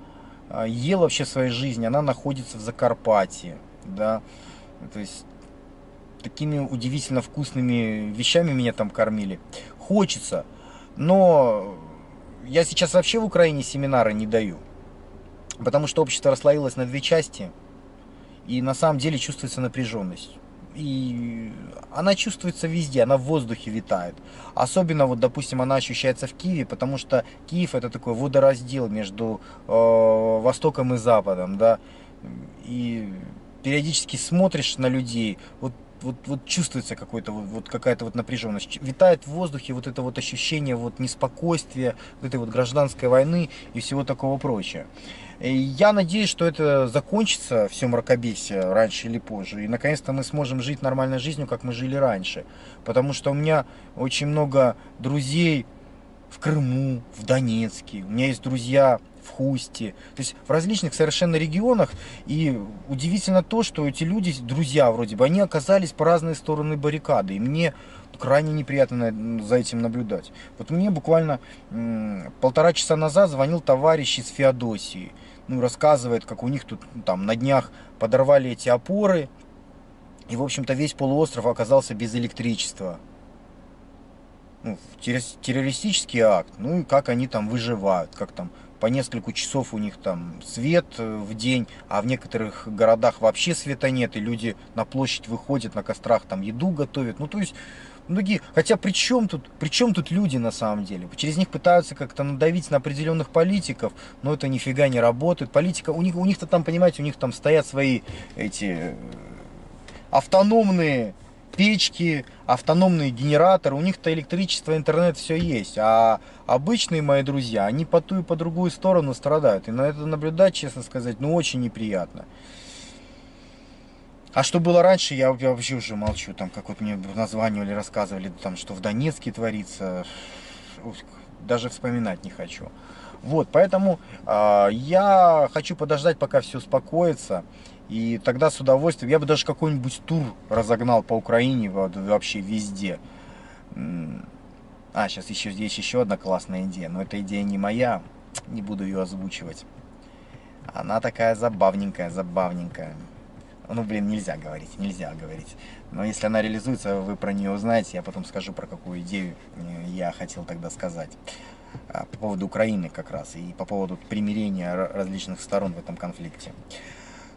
а, ел вообще в своей жизни, она находится в Закарпатье. Да? То есть такими удивительно вкусными вещами меня там кормили. Хочется, но я сейчас вообще в Украине семинары не даю. Потому что общество расслоилось на две части. И на самом деле чувствуется напряженность и она чувствуется везде, она в воздухе витает. Особенно, вот, допустим, она ощущается в Киеве, потому что Киев это такой водораздел между э, Востоком и Западом, да, и периодически смотришь на людей, вот вот, вот чувствуется какой-то вот, вот какая-то вот напряженность. Витает в воздухе вот это вот ощущение вот неспокойствия, вот этой вот гражданской войны и всего такого прочего. И я надеюсь, что это закончится, все мракобесие, раньше или позже. И наконец-то мы сможем жить нормальной жизнью, как мы жили раньше. Потому что у меня очень много друзей в Крыму, в Донецке. У меня есть друзья в Хусте, то есть в различных совершенно регионах. И удивительно то, что эти люди, друзья вроде бы, они оказались по разные стороны баррикады. И мне крайне неприятно за этим наблюдать. Вот мне буквально полтора часа назад звонил товарищ из Феодосии. Ну, рассказывает, как у них тут ну, там на днях подорвали эти опоры. И, в общем-то, весь полуостров оказался без электричества. Ну, террористический акт. Ну и как они там выживают, как там по несколько часов у них там свет э, в день, а в некоторых городах вообще света нет, и люди на площадь выходят, на кострах там еду готовят. Ну, то есть, многие, хотя при чем тут, при чем тут люди на самом деле? Через них пытаются как-то надавить на определенных политиков, но это нифига не работает. Политика, у них, у них-то там, понимаете, у них там стоят свои эти э, автономные печки, автономные генераторы, у них-то электричество, интернет, все есть. А обычные мои друзья, они по ту и по другую сторону страдают. И на это наблюдать, честно сказать, ну очень неприятно. А что было раньше, я, вообще уже молчу. Там, как вот мне названивали, рассказывали, там, что в Донецке творится. Даже вспоминать не хочу. Вот, поэтому э, я хочу подождать, пока все успокоится. И тогда с удовольствием, я бы даже какой-нибудь тур разогнал по Украине, вообще везде. А, сейчас еще здесь еще одна классная идея, но эта идея не моя, не буду ее озвучивать. Она такая забавненькая, забавненькая. Ну, блин, нельзя говорить, нельзя говорить. Но если она реализуется, вы про нее узнаете, я потом скажу, про какую идею э, я хотел тогда сказать. А, по поводу Украины как раз, и по поводу примирения различных сторон в этом конфликте.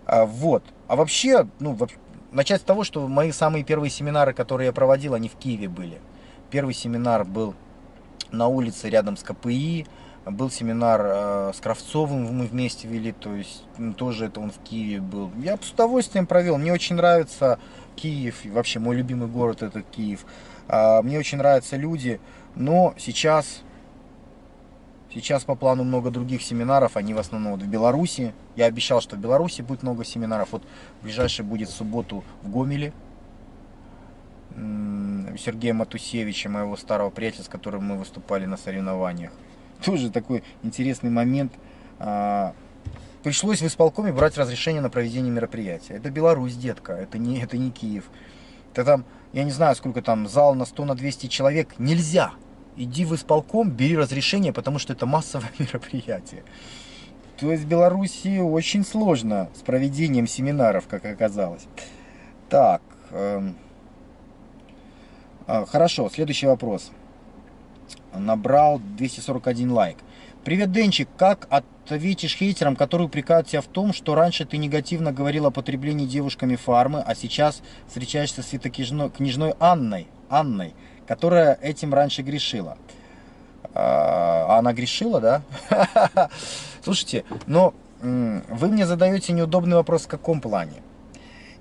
А, вот. А вообще, ну, начать с того, что мои самые первые семинары, которые я проводил, они в Киеве были. Первый семинар был на улице рядом с КПИ, был семинар э, с Кравцовым, мы вместе вели, то есть ну, тоже это он в Киеве был. Я с удовольствием провел, мне очень нравится Киев, вообще мой любимый город это Киев. Э, мне очень нравятся люди, но сейчас Сейчас по плану много других семинаров, они в основном вот в Беларуси. Я обещал, что в Беларуси будет много семинаров. Вот ближайший будет в субботу в Гомеле. Сергея Матусевича, моего старого приятеля, с которым мы выступали на соревнованиях. Тоже такой интересный момент. А, пришлось в исполкоме брать разрешение на проведение мероприятия. Это Беларусь, детка, это не, это не Киев. Это там, я не знаю, сколько там, зал на 100, на 200 человек. Нельзя иди в исполком, бери разрешение, потому что это массовое мероприятие. То есть в Беларуси очень сложно с проведением семинаров, как оказалось. Так, э, э, хорошо, следующий вопрос. Набрал 241 лайк. Привет, Денчик, как ответишь хейтерам, которые упрекают тебя в том, что раньше ты негативно говорил о потреблении девушками фармы, а сейчас встречаешься с светокнижной Анной, Анной, которая этим раньше грешила. А она грешила, да? Слушайте, но вы мне задаете неудобный вопрос в каком плане?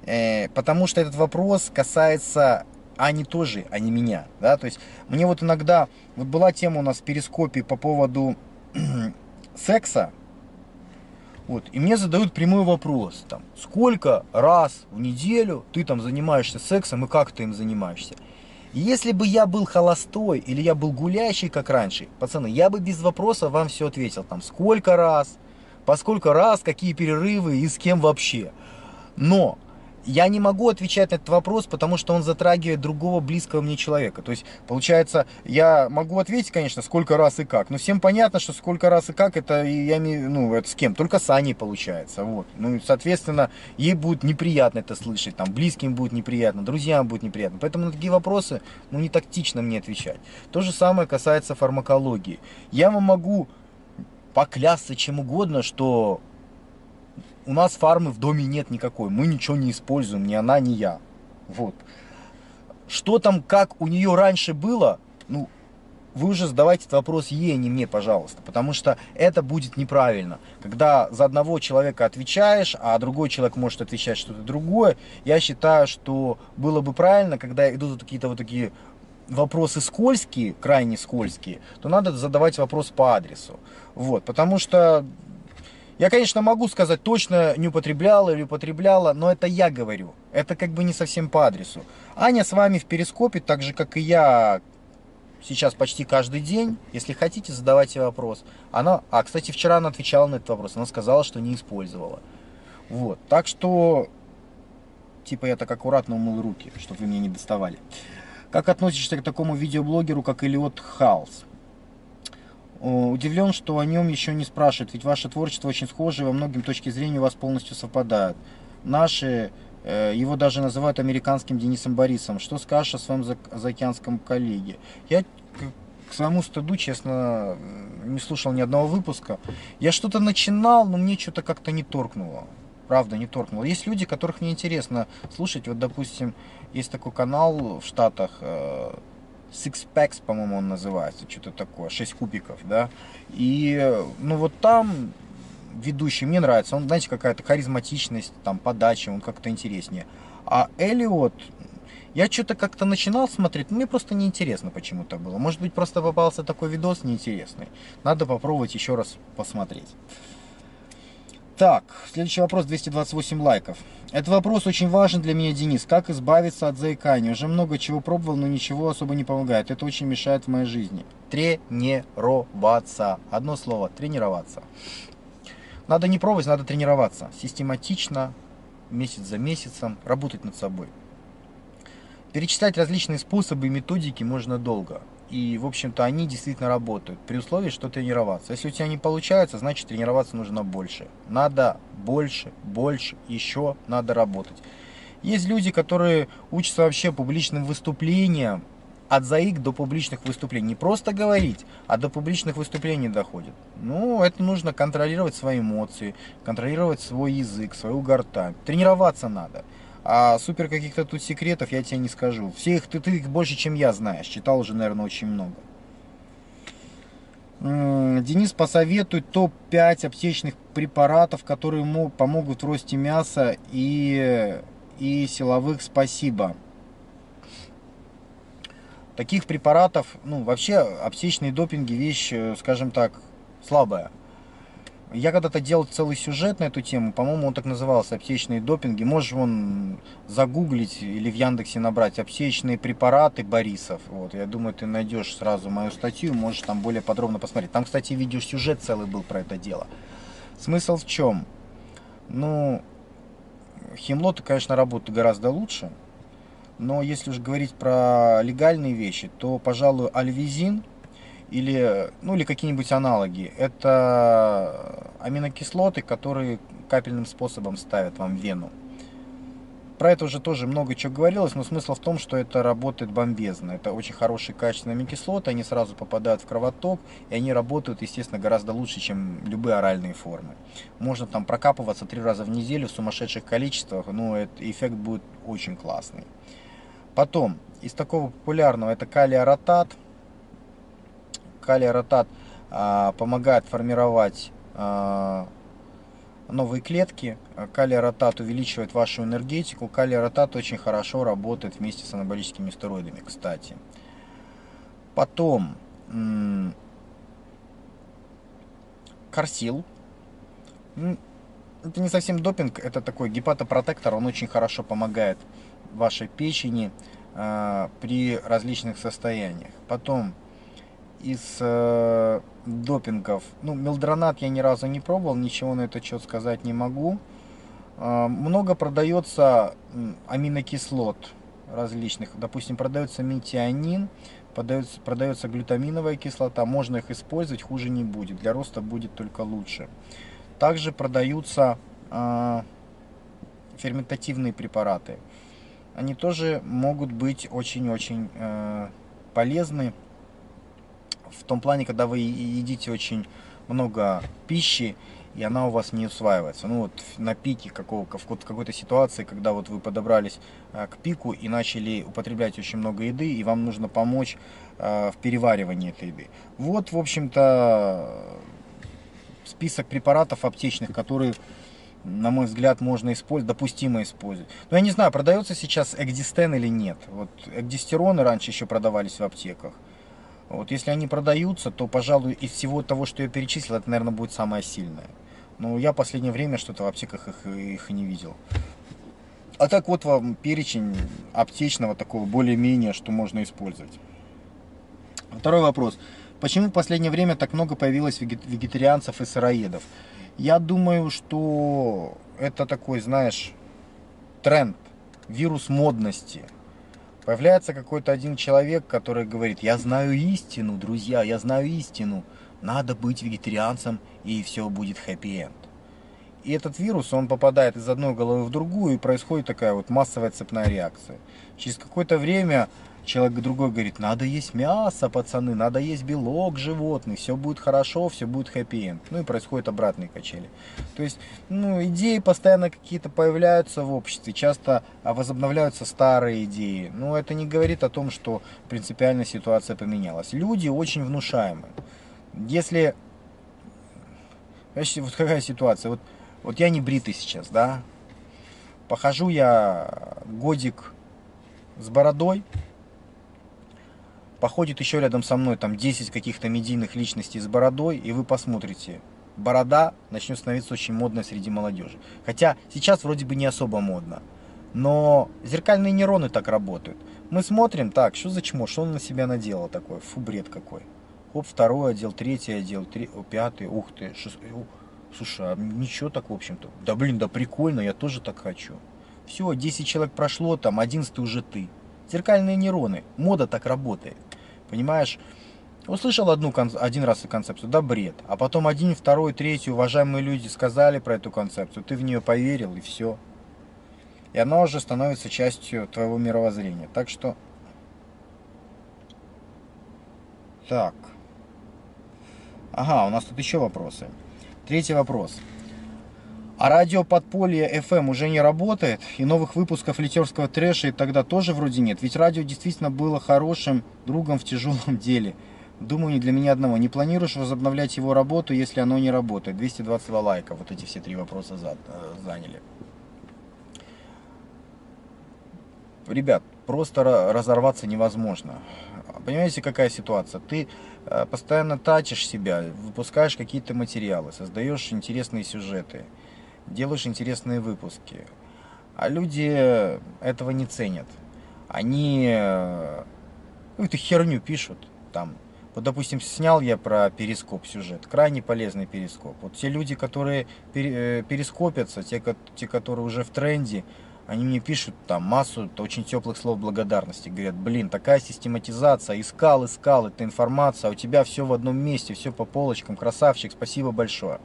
Э, потому что этот вопрос касается Ани тоже, а не меня. Да? То есть мне вот иногда, вот была тема у нас в перископе по поводу секса, вот, и мне задают прямой вопрос, там, сколько раз в неделю ты там занимаешься сексом и как ты им занимаешься? Если бы я был холостой или я был гулящий, как раньше, пацаны, я бы без вопроса вам все ответил. Там сколько раз, по сколько раз, какие перерывы и с кем вообще. Но я не могу отвечать на этот вопрос, потому что он затрагивает другого близкого мне человека. То есть, получается, я могу ответить, конечно, сколько раз и как. Но всем понятно, что сколько раз и как, это я имею, ну, это с кем? Только с Аней получается. Вот. Ну, и, соответственно, ей будет неприятно это слышать, там, близким будет неприятно, друзьям будет неприятно. Поэтому на такие вопросы, ну, не тактично мне отвечать. То же самое касается фармакологии. Я вам могу поклясться чем угодно, что у нас фармы в доме нет никакой, мы ничего не используем, ни она, ни я. Вот. Что там, как у нее раньше было, ну, вы уже задавайте этот вопрос ей, а не мне, пожалуйста, потому что это будет неправильно. Когда за одного человека отвечаешь, а другой человек может отвечать что-то другое, я считаю, что было бы правильно, когда идут какие-то вот такие вопросы скользкие, крайне скользкие, то надо задавать вопрос по адресу. Вот, потому что я, конечно, могу сказать, точно не употребляла или употребляла, но это я говорю. Это как бы не совсем по адресу. Аня с вами в перископе, так же, как и я, сейчас почти каждый день. Если хотите, задавайте вопрос. Она, а, кстати, вчера она отвечала на этот вопрос. Она сказала, что не использовала. Вот. Так что, типа, я так аккуратно умыл руки, чтобы вы мне не доставали. Как относишься к такому видеоблогеру, как Элиот Хаус? Удивлен, что о нем еще не спрашивают, ведь ваше творчество очень схоже, во многим точки зрения у вас полностью совпадают. Наши, э, его даже называют американским Денисом Борисом. Что скажешь о своем заокеанском коллеге? Я к своему стыду, честно, не слушал ни одного выпуска. Я что-то начинал, но мне что-то как-то не торкнуло. Правда, не торкнуло. Есть люди, которых мне интересно слушать. Вот, допустим, есть такой канал в Штатах, э, Six Packs, по-моему, он называется, что-то такое, 6 кубиков, да. И, ну, вот там ведущий мне нравится, он, знаете, какая-то харизматичность, там, подача, он как-то интереснее. А Элиот, я что-то как-то начинал смотреть, но мне просто неинтересно почему-то было. Может быть, просто попался такой видос неинтересный. Надо попробовать еще раз посмотреть. Так, следующий вопрос, 228 лайков. Этот вопрос очень важен для меня, Денис. Как избавиться от заикания? Уже много чего пробовал, но ничего особо не помогает. Это очень мешает в моей жизни. Тренироваться. Одно слово, тренироваться. Надо не пробовать, надо тренироваться. Систематично, месяц за месяцем, работать над собой. Перечислять различные способы и методики можно долго. И, в общем-то, они действительно работают, при условии, что тренироваться. Если у тебя не получается, значит тренироваться нужно больше. Надо больше, больше, еще надо работать. Есть люди, которые учатся вообще публичным выступлениям, от заик до публичных выступлений. Не просто говорить, а до публичных выступлений доходит. Ну, это нужно контролировать свои эмоции, контролировать свой язык, свою гортань. Тренироваться надо. А супер каких-то тут секретов я тебе не скажу. Все их, ты, ты их больше, чем я знаешь. Читал уже, наверное, очень много. Денис посоветует топ-5 аптечных препаратов, которые ему помогут в росте мяса и, и силовых спасибо. Таких препаратов, ну вообще аптечные допинги вещь, э, скажем так, слабая. Я когда-то делал целый сюжет на эту тему, по-моему, он так назывался, аптечные допинги. Можешь вон загуглить или в Яндексе набрать аптечные препараты Борисов. Вот, я думаю, ты найдешь сразу мою статью, можешь там более подробно посмотреть. Там, кстати, видеосюжет целый был про это дело. Смысл в чем? Ну, химлоты, конечно, работают гораздо лучше. Но если уж говорить про легальные вещи, то, пожалуй, альвизин – или, ну, или какие-нибудь аналоги. Это аминокислоты, которые капельным способом ставят вам вену. Про это уже тоже много чего говорилось, но смысл в том, что это работает бомбезно. Это очень хорошие качественные аминокислоты, они сразу попадают в кровоток, и они работают, естественно, гораздо лучше, чем любые оральные формы. Можно там прокапываться три раза в неделю в сумасшедших количествах, но этот эффект будет очень классный. Потом, из такого популярного, это калий-ротат калий-ротат а, помогает формировать а, новые клетки. Калий-ротат увеличивает вашу энергетику. Калий-ротат очень хорошо работает вместе с анаболическими стероидами, кстати. Потом Корсил. Это не совсем допинг, это такой гепатопротектор, он очень хорошо помогает вашей печени э, при различных состояниях. Потом из э, допингов. Ну, мелдронат я ни разу не пробовал, ничего на это счет сказать не могу. Э, много продается аминокислот различных. Допустим, продается метионин, продается, продается глютаминовая кислота. Можно их использовать, хуже не будет. Для роста будет только лучше. Также продаются э, ферментативные препараты. Они тоже могут быть очень-очень э, полезны в том плане, когда вы едите очень много пищи, и она у вас не усваивается. Ну вот на пике какого, в какой-то ситуации, когда вот вы подобрались э, к пику и начали употреблять очень много еды, и вам нужно помочь э, в переваривании этой еды. Вот, в общем-то, список препаратов аптечных, которые, на мой взгляд, можно использовать, допустимо использовать. Но я не знаю, продается сейчас экдистен или нет. Вот экдистероны раньше еще продавались в аптеках. Вот если они продаются, то, пожалуй, из всего того, что я перечислил, это, наверное, будет самое сильное. Но я в последнее время что-то в аптеках их, их и не видел. А так вот вам перечень аптечного такого более-менее, что можно использовать. Второй вопрос. Почему в последнее время так много появилось вегетарианцев и сыроедов? Я думаю, что это такой, знаешь, тренд, вирус модности. Появляется какой-то один человек, который говорит, я знаю истину, друзья, я знаю истину. Надо быть вегетарианцем, и все будет хэппи-энд. И этот вирус, он попадает из одной головы в другую, и происходит такая вот массовая цепная реакция. Через какое-то время человек другой говорит, надо есть мясо, пацаны, надо есть белок животный, все будет хорошо, все будет хэппи-энд. Ну и происходят обратные качели. То есть, ну, идеи постоянно какие-то появляются в обществе, часто возобновляются старые идеи. Но это не говорит о том, что принципиально ситуация поменялась. Люди очень внушаемые. Если... Вот какая ситуация? Вот, вот я не бритый сейчас, да? Похожу я годик с бородой, походит еще рядом со мной там 10 каких-то медийных личностей с бородой, и вы посмотрите, борода начнет становиться очень модной среди молодежи. Хотя сейчас вроде бы не особо модно. Но зеркальные нейроны так работают. Мы смотрим, так, что за чмо, что он на себя наделал такой, фу, бред какой. Хоп, второй отдел, третий отдел, три, о, пятый, ух ты, шестой. Слушай, а ничего так, в общем-то. Да блин, да прикольно, я тоже так хочу. Все, 10 человек прошло, там, 11 уже ты. Зеркальные нейроны. Мода так работает. Понимаешь? Услышал одну, один раз эту концепцию, да бред. А потом один, второй, третий уважаемые люди сказали про эту концепцию, ты в нее поверил и все. И она уже становится частью твоего мировоззрения. Так что... Так. Ага, у нас тут еще вопросы. Третий вопрос. А радио Подполье FM уже не работает, и новых выпусков литерского трэша и тогда тоже вроде нет. Ведь радио действительно было хорошим другом в тяжелом деле. Думаю, не для меня одного. Не планируешь возобновлять его работу, если оно не работает? 222 лайка. Вот эти все три вопроса э, заняли. Ребят, просто разорваться невозможно. Понимаете, какая ситуация? Ты э, постоянно тачишь себя, выпускаешь какие-то материалы, создаешь интересные сюжеты делаешь интересные выпуски. А люди этого не ценят. Они э, какую-то херню пишут там. Вот, допустим, снял я про перископ сюжет, крайне полезный перископ. Вот те люди, которые э, перископятся, те, те, которые уже в тренде, они мне пишут там массу очень теплых слов благодарности. Говорят, блин, такая систематизация, искал, искал эту информацию, а у тебя все в одном месте, все по полочкам, красавчик, спасибо большое.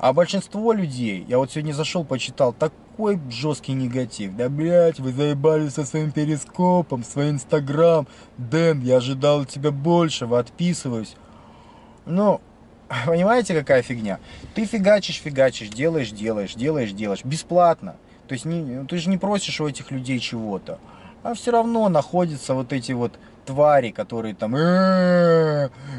А большинство людей, я вот сегодня зашел, почитал, такой жесткий негатив. Да, блядь, вы заебали со своим перископом, свой инстаграм. Дэн, я ожидал от тебя большего, отписываюсь. Ну, понимаете, какая фигня? Ты фигачишь, фигачишь, делаешь, делаешь, делаешь, делаешь. Бесплатно. То есть не, ты же не просишь у этих людей чего-то. А все равно находятся вот эти вот твари, которые там...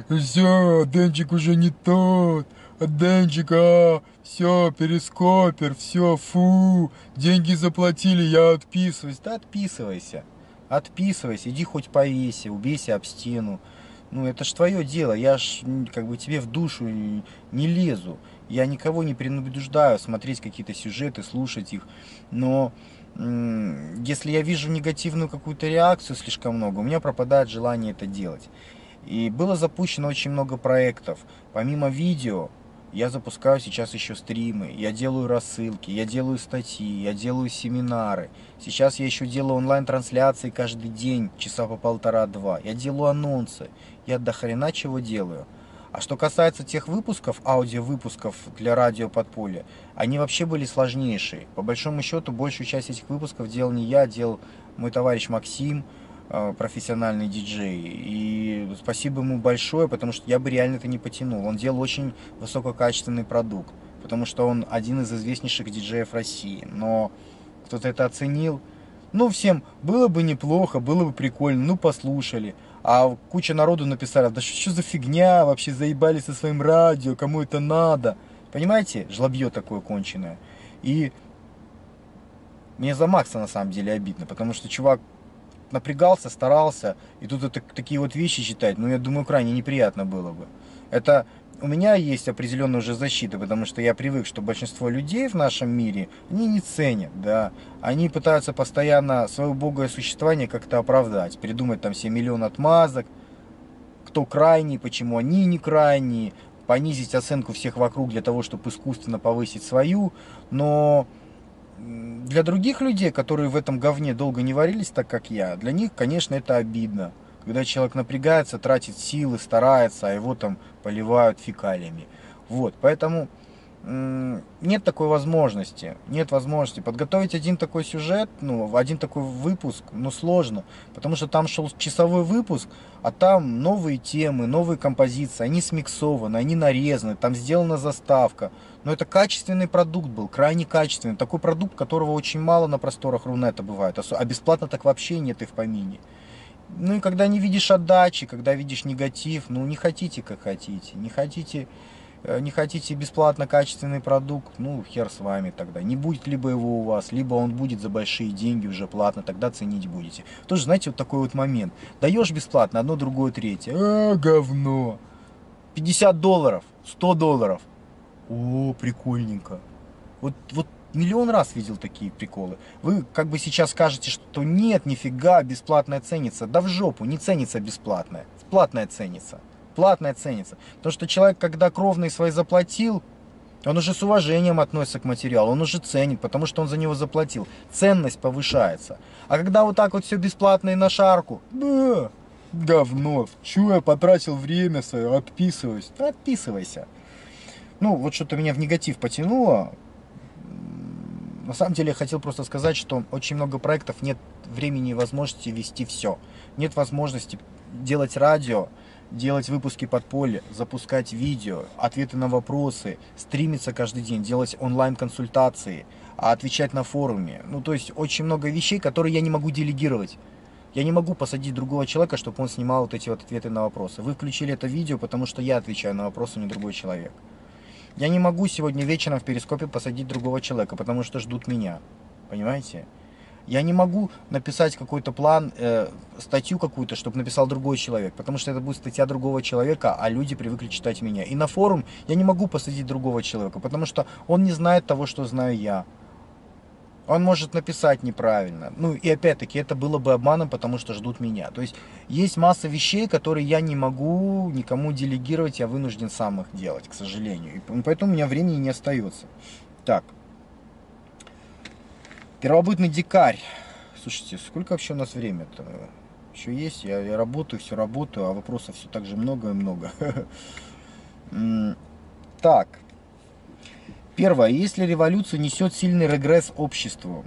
Все, Денчик уже не тот Денчика, все, перископер, все, фу, деньги заплатили, я отписываюсь. Да отписывайся, отписывайся, иди хоть повеси, убейся об стену. Ну, это ж твое дело, я ж как бы тебе в душу не лезу. Я никого не принуждаю смотреть какие-то сюжеты, слушать их. Но если я вижу негативную какую-то реакцию слишком много, у меня пропадает желание это делать. И было запущено очень много проектов. Помимо видео, я запускаю сейчас еще стримы, я делаю рассылки, я делаю статьи, я делаю семинары. Сейчас я еще делаю онлайн-трансляции каждый день, часа по полтора-два. Я делаю анонсы, я до хрена чего делаю. А что касается тех выпусков, аудиовыпусков для радио подполья, они вообще были сложнейшие. По большому счету, большую часть этих выпусков делал не я, делал мой товарищ Максим, профессиональный диджей. И спасибо ему большое, потому что я бы реально это не потянул. Он делал очень высококачественный продукт, потому что он один из известнейших диджеев России. Но кто-то это оценил. Ну, всем было бы неплохо, было бы прикольно, ну, послушали. А куча народу написали, да что, что за фигня, вообще заебали со своим радио, кому это надо. Понимаете, жлобье такое конченое. И мне за Макса на самом деле обидно, потому что чувак напрягался, старался, и тут это, такие вот вещи читать, ну, я думаю, крайне неприятно было бы. Это у меня есть определенная уже защита, потому что я привык, что большинство людей в нашем мире, они не ценят, да, они пытаются постоянно свое убогое существование как-то оправдать, придумать там все миллион отмазок, кто крайний, почему они не крайние, понизить оценку всех вокруг для того, чтобы искусственно повысить свою, но для других людей, которые в этом говне долго не варились, так как я, для них, конечно, это обидно. Когда человек напрягается, тратит силы, старается, а его там поливают фекалиями. Вот, поэтому нет такой возможности. Нет возможности. Подготовить один такой сюжет, ну, один такой выпуск, ну, сложно. Потому что там шел часовой выпуск, а там новые темы, новые композиции. Они смиксованы, они нарезаны, там сделана заставка. Но это качественный продукт был, крайне качественный. Такой продукт, которого очень мало на просторах Рунета бывает. А бесплатно так вообще нет и в помине. Ну и когда не видишь отдачи, когда видишь негатив, ну не хотите как хотите, не хотите Э, не хотите бесплатно качественный продукт, ну хер с вами тогда. Не будет либо его у вас, либо он будет за большие деньги уже платно, тогда ценить будете. Тоже, знаете, вот такой вот момент. Даешь бесплатно одно, другое, третье. А, говно. 50 долларов, 100 долларов. О, прикольненько. Вот, вот миллион раз видел такие приколы. Вы как бы сейчас скажете, что нет, нифига, бесплатное ценится. Да в жопу, не ценится бесплатное. Платное ценится платное ценится. Потому что человек, когда кровный свои заплатил, он уже с уважением относится к материалу, он уже ценит, потому что он за него заплатил. Ценность повышается. А когда вот так вот все бесплатно и на шарку, да, говно, чё я потратил время свое, отписываюсь. Отписывайся. Ну, вот что-то меня в негатив потянуло. На самом деле я хотел просто сказать, что очень много проектов нет времени и возможности вести все. Нет возможности делать радио, делать выпуски подполья, запускать видео, ответы на вопросы, стримиться каждый день, делать онлайн-консультации, а отвечать на форуме. Ну, то есть очень много вещей, которые я не могу делегировать. Я не могу посадить другого человека, чтобы он снимал вот эти вот ответы на вопросы. Вы включили это видео, потому что я отвечаю на вопросы, а не другой человек. Я не могу сегодня вечером в перископе посадить другого человека, потому что ждут меня. Понимаете? Я не могу написать какой-то план, э, статью какую-то, чтобы написал другой человек, потому что это будет статья другого человека, а люди привыкли читать меня. И на форум я не могу посадить другого человека, потому что он не знает того, что знаю я. Он может написать неправильно. Ну и опять-таки это было бы обманом, потому что ждут меня. То есть есть масса вещей, которые я не могу никому делегировать, я вынужден сам их делать, к сожалению. И поэтому у меня времени не остается. Так. Первобытный дикарь. Слушайте, сколько вообще у нас время-то? Еще есть, я, я работаю, все работаю, а вопросов все так же много и много. Так. Первое. Если революция несет сильный регресс обществу,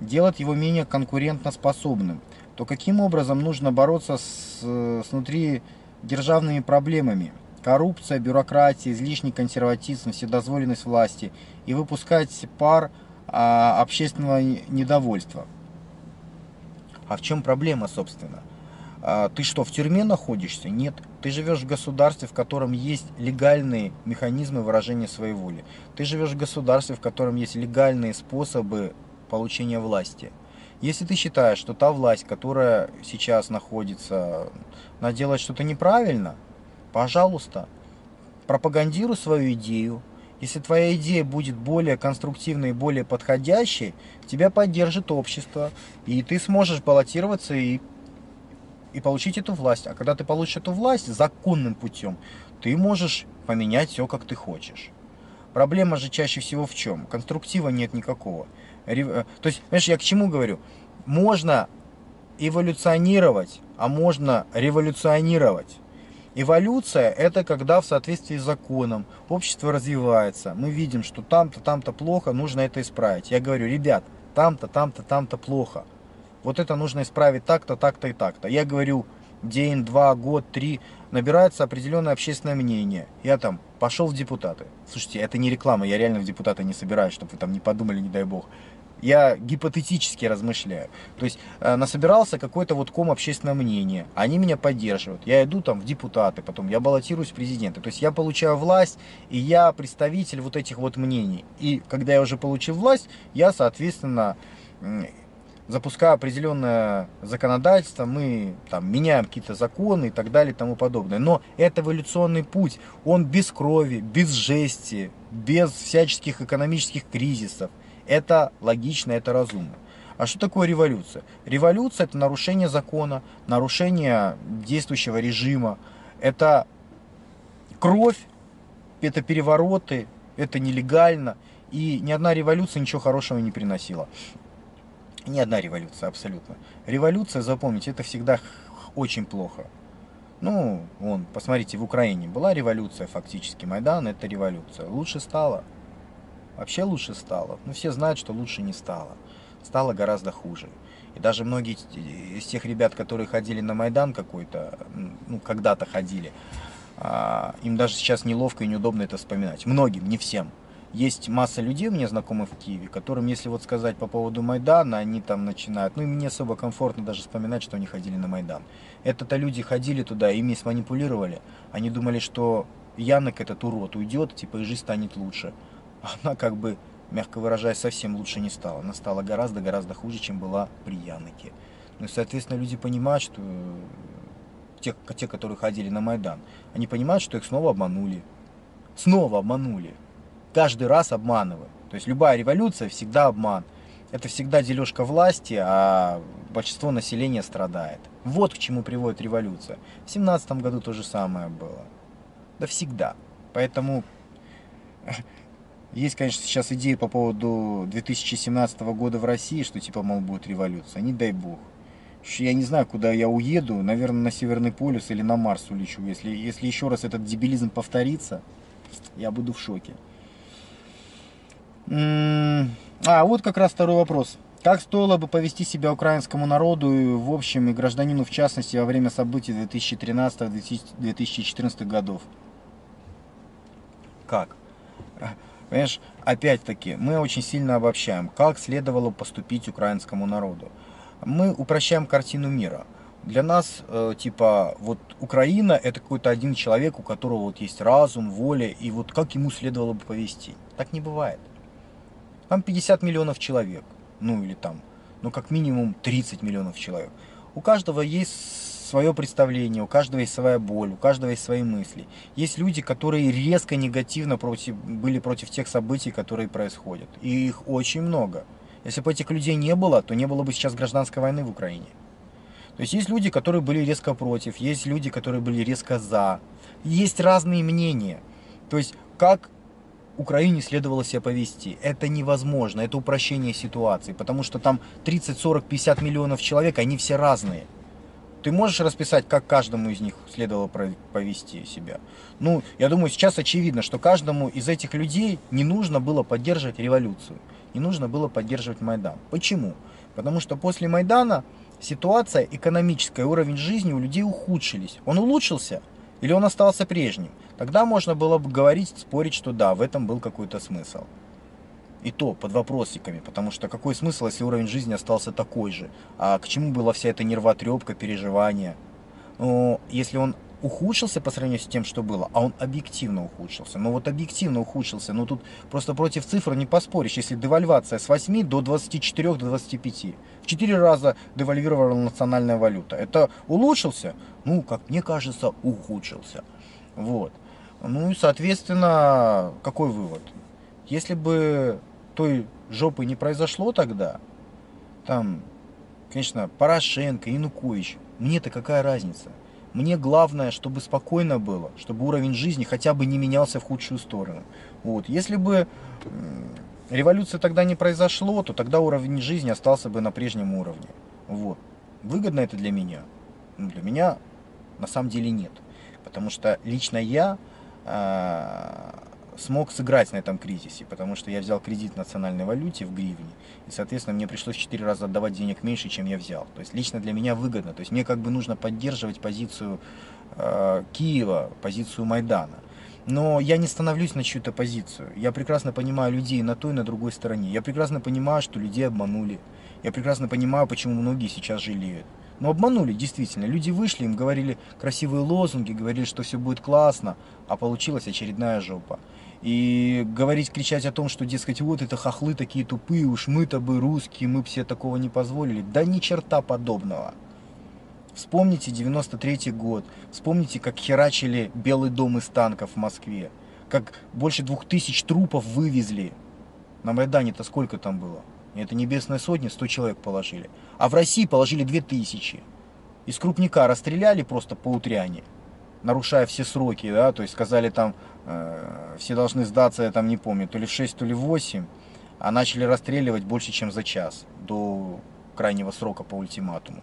делать его менее конкурентоспособным, то каким образом нужно бороться с, с внутри державными проблемами? Коррупция, бюрократия, излишний консерватизм, вседозволенность власти и выпускать пар – а, общественного недовольства. А в чем проблема, собственно? А, ты что, в тюрьме находишься? Нет. Ты живешь в государстве, в котором есть легальные механизмы выражения своей воли. Ты живешь в государстве, в котором есть легальные способы получения власти. Если ты считаешь, что та власть, которая сейчас находится, она делает что-то неправильно, пожалуйста, пропагандируй свою идею, если твоя идея будет более конструктивной и более подходящей, тебя поддержит общество, и ты сможешь баллотироваться и, и получить эту власть. А когда ты получишь эту власть законным путем, ты можешь поменять все, как ты хочешь. Проблема же чаще всего в чем? Конструктива нет никакого. Э, то есть, понимаешь, я к чему говорю? Можно эволюционировать, а можно революционировать. Эволюция – это когда в соответствии с законом общество развивается. Мы видим, что там-то, там-то плохо, нужно это исправить. Я говорю, ребят, там-то, там-то, там-то плохо. Вот это нужно исправить так-то, так-то и так-то. Я говорю, день, два, год, три, набирается определенное общественное мнение. Я там пошел в депутаты. Слушайте, это не реклама, я реально в депутаты не собираюсь, чтобы вы там не подумали, не дай бог. Я гипотетически размышляю. То есть э, насобирался какой-то вот ком общественного мнения. Они меня поддерживают. Я иду там в депутаты, потом я баллотируюсь в президенты. То есть я получаю власть, и я представитель вот этих вот мнений. И когда я уже получил власть, я, соответственно, запускаю определенное законодательство, мы там меняем какие-то законы и так далее и тому подобное. Но это эволюционный путь, он без крови, без жести, без всяческих экономических кризисов. Это логично, это разумно. А что такое революция? Революция – это нарушение закона, нарушение действующего режима. Это кровь, это перевороты, это нелегально. И ни одна революция ничего хорошего не приносила. Ни одна революция, абсолютно. Революция, запомните, это всегда очень плохо. Ну, вон, посмотрите, в Украине была революция фактически. Майдан это революция. Лучше стало? Вообще лучше стало. Ну, все знают, что лучше не стало. Стало гораздо хуже. И даже многие из тех ребят, которые ходили на Майдан какой-то, ну, когда-то ходили, а, им даже сейчас неловко и неудобно это вспоминать. Многим, не всем. Есть масса людей, мне знакомых в Киеве, которым, если вот сказать по поводу Майдана, они там начинают, ну, им не особо комфортно даже вспоминать, что они ходили на Майдан. Это-то люди ходили туда, ими сманипулировали. Они думали, что Янок этот урод уйдет, типа, и жизнь станет лучше. Она как бы, мягко выражаясь, совсем лучше не стала. Она стала гораздо-гораздо хуже, чем была при Яноке. Ну и, соответственно, люди понимают, что те, те, которые ходили на Майдан, они понимают, что их снова обманули. Снова обманули. Каждый раз обманывают. То есть любая революция всегда обман. Это всегда дележка власти, а большинство населения страдает. Вот к чему приводит революция. В семнадцатом году то же самое было. Да всегда. Поэтому есть, конечно, сейчас идеи по поводу 2017 года в России, что типа, мол, будет революция. Не дай бог. Я не знаю, куда я уеду. Наверное, на Северный полюс или на Марс улечу. Если, если еще раз этот дебилизм повторится, я буду в шоке. А, вот как раз второй вопрос. Как стоило бы повести себя украинскому народу, в общем, и гражданину в частности, во время событий 2013-2014 годов? Как? Понимаешь, опять-таки, мы очень сильно обобщаем, как следовало поступить украинскому народу мы упрощаем картину мира. Для нас, э, типа, вот Украина это какой-то один человек, у которого вот есть разум, воля, и вот как ему следовало бы повести. Так не бывает. Там 50 миллионов человек, ну или там, ну как минимум 30 миллионов человек. У каждого есть свое представление, у каждого есть своя боль, у каждого есть свои мысли. Есть люди, которые резко негативно против, были против тех событий, которые происходят. И их очень много. Если бы этих людей не было, то не было бы сейчас гражданской войны в Украине. То есть есть люди, которые были резко против, есть люди, которые были резко за. Есть разные мнения. То есть как Украине следовало себя повести. Это невозможно, это упрощение ситуации, потому что там 30, 40, 50 миллионов человек, они все разные. Ты можешь расписать, как каждому из них следовало повести себя? Ну, я думаю, сейчас очевидно, что каждому из этих людей не нужно было поддерживать революцию не нужно было поддерживать Майдан. Почему? Потому что после Майдана ситуация экономическая, уровень жизни у людей ухудшились. Он улучшился или он остался прежним? Тогда можно было бы говорить, спорить, что да, в этом был какой-то смысл. И то под вопросиками, потому что какой смысл, если уровень жизни остался такой же? А к чему была вся эта нервотрепка, переживания? Но если он ухудшился по сравнению с тем, что было, а он объективно ухудшился. Но вот объективно ухудшился, но тут просто против цифр не поспоришь. Если девальвация с 8 до 24, до 25, в 4 раза девальвировала национальная валюта. Это улучшился? Ну, как мне кажется, ухудшился. Вот. Ну и, соответственно, какой вывод? Если бы той жопы не произошло тогда, там, конечно, Порошенко, Янукович, мне-то какая разница? Мне главное, чтобы спокойно было, чтобы уровень жизни хотя бы не менялся в худшую сторону. Вот. Если бы революция тогда не произошло, то тогда уровень жизни остался бы на прежнем уровне. Вот. Выгодно это для меня? Ну, для меня на самом деле нет. Потому что лично я э, смог сыграть на этом кризисе, потому что я взял кредит в национальной валюте в гривне, и, соответственно, мне пришлось в 4 раза отдавать денег меньше, чем я взял. То есть лично для меня выгодно. То есть мне как бы нужно поддерживать позицию э, Киева, позицию Майдана. Но я не становлюсь на чью-то позицию. Я прекрасно понимаю людей на той и на другой стороне. Я прекрасно понимаю, что людей обманули. Я прекрасно понимаю, почему многие сейчас жалеют. Но обманули, действительно. Люди вышли, им говорили красивые лозунги, говорили, что все будет классно, а получилась очередная жопа. И говорить, кричать о том, что, дескать, вот это хохлы такие тупые, уж мы-то бы русские, мы бы себе такого не позволили. Да ни черта подобного. Вспомните 93 год, вспомните, как херачили Белый дом из танков в Москве, как больше двух тысяч трупов вывезли. На Майдане-то сколько там было? Это небесная сотня, 100 человек положили. А в России положили 2000. Из крупника расстреляли просто по утряне. нарушая все сроки, да, то есть сказали там, все должны сдаться, я там не помню, то ли в 6, то ли в 8, а начали расстреливать больше, чем за час до крайнего срока по ультиматуму.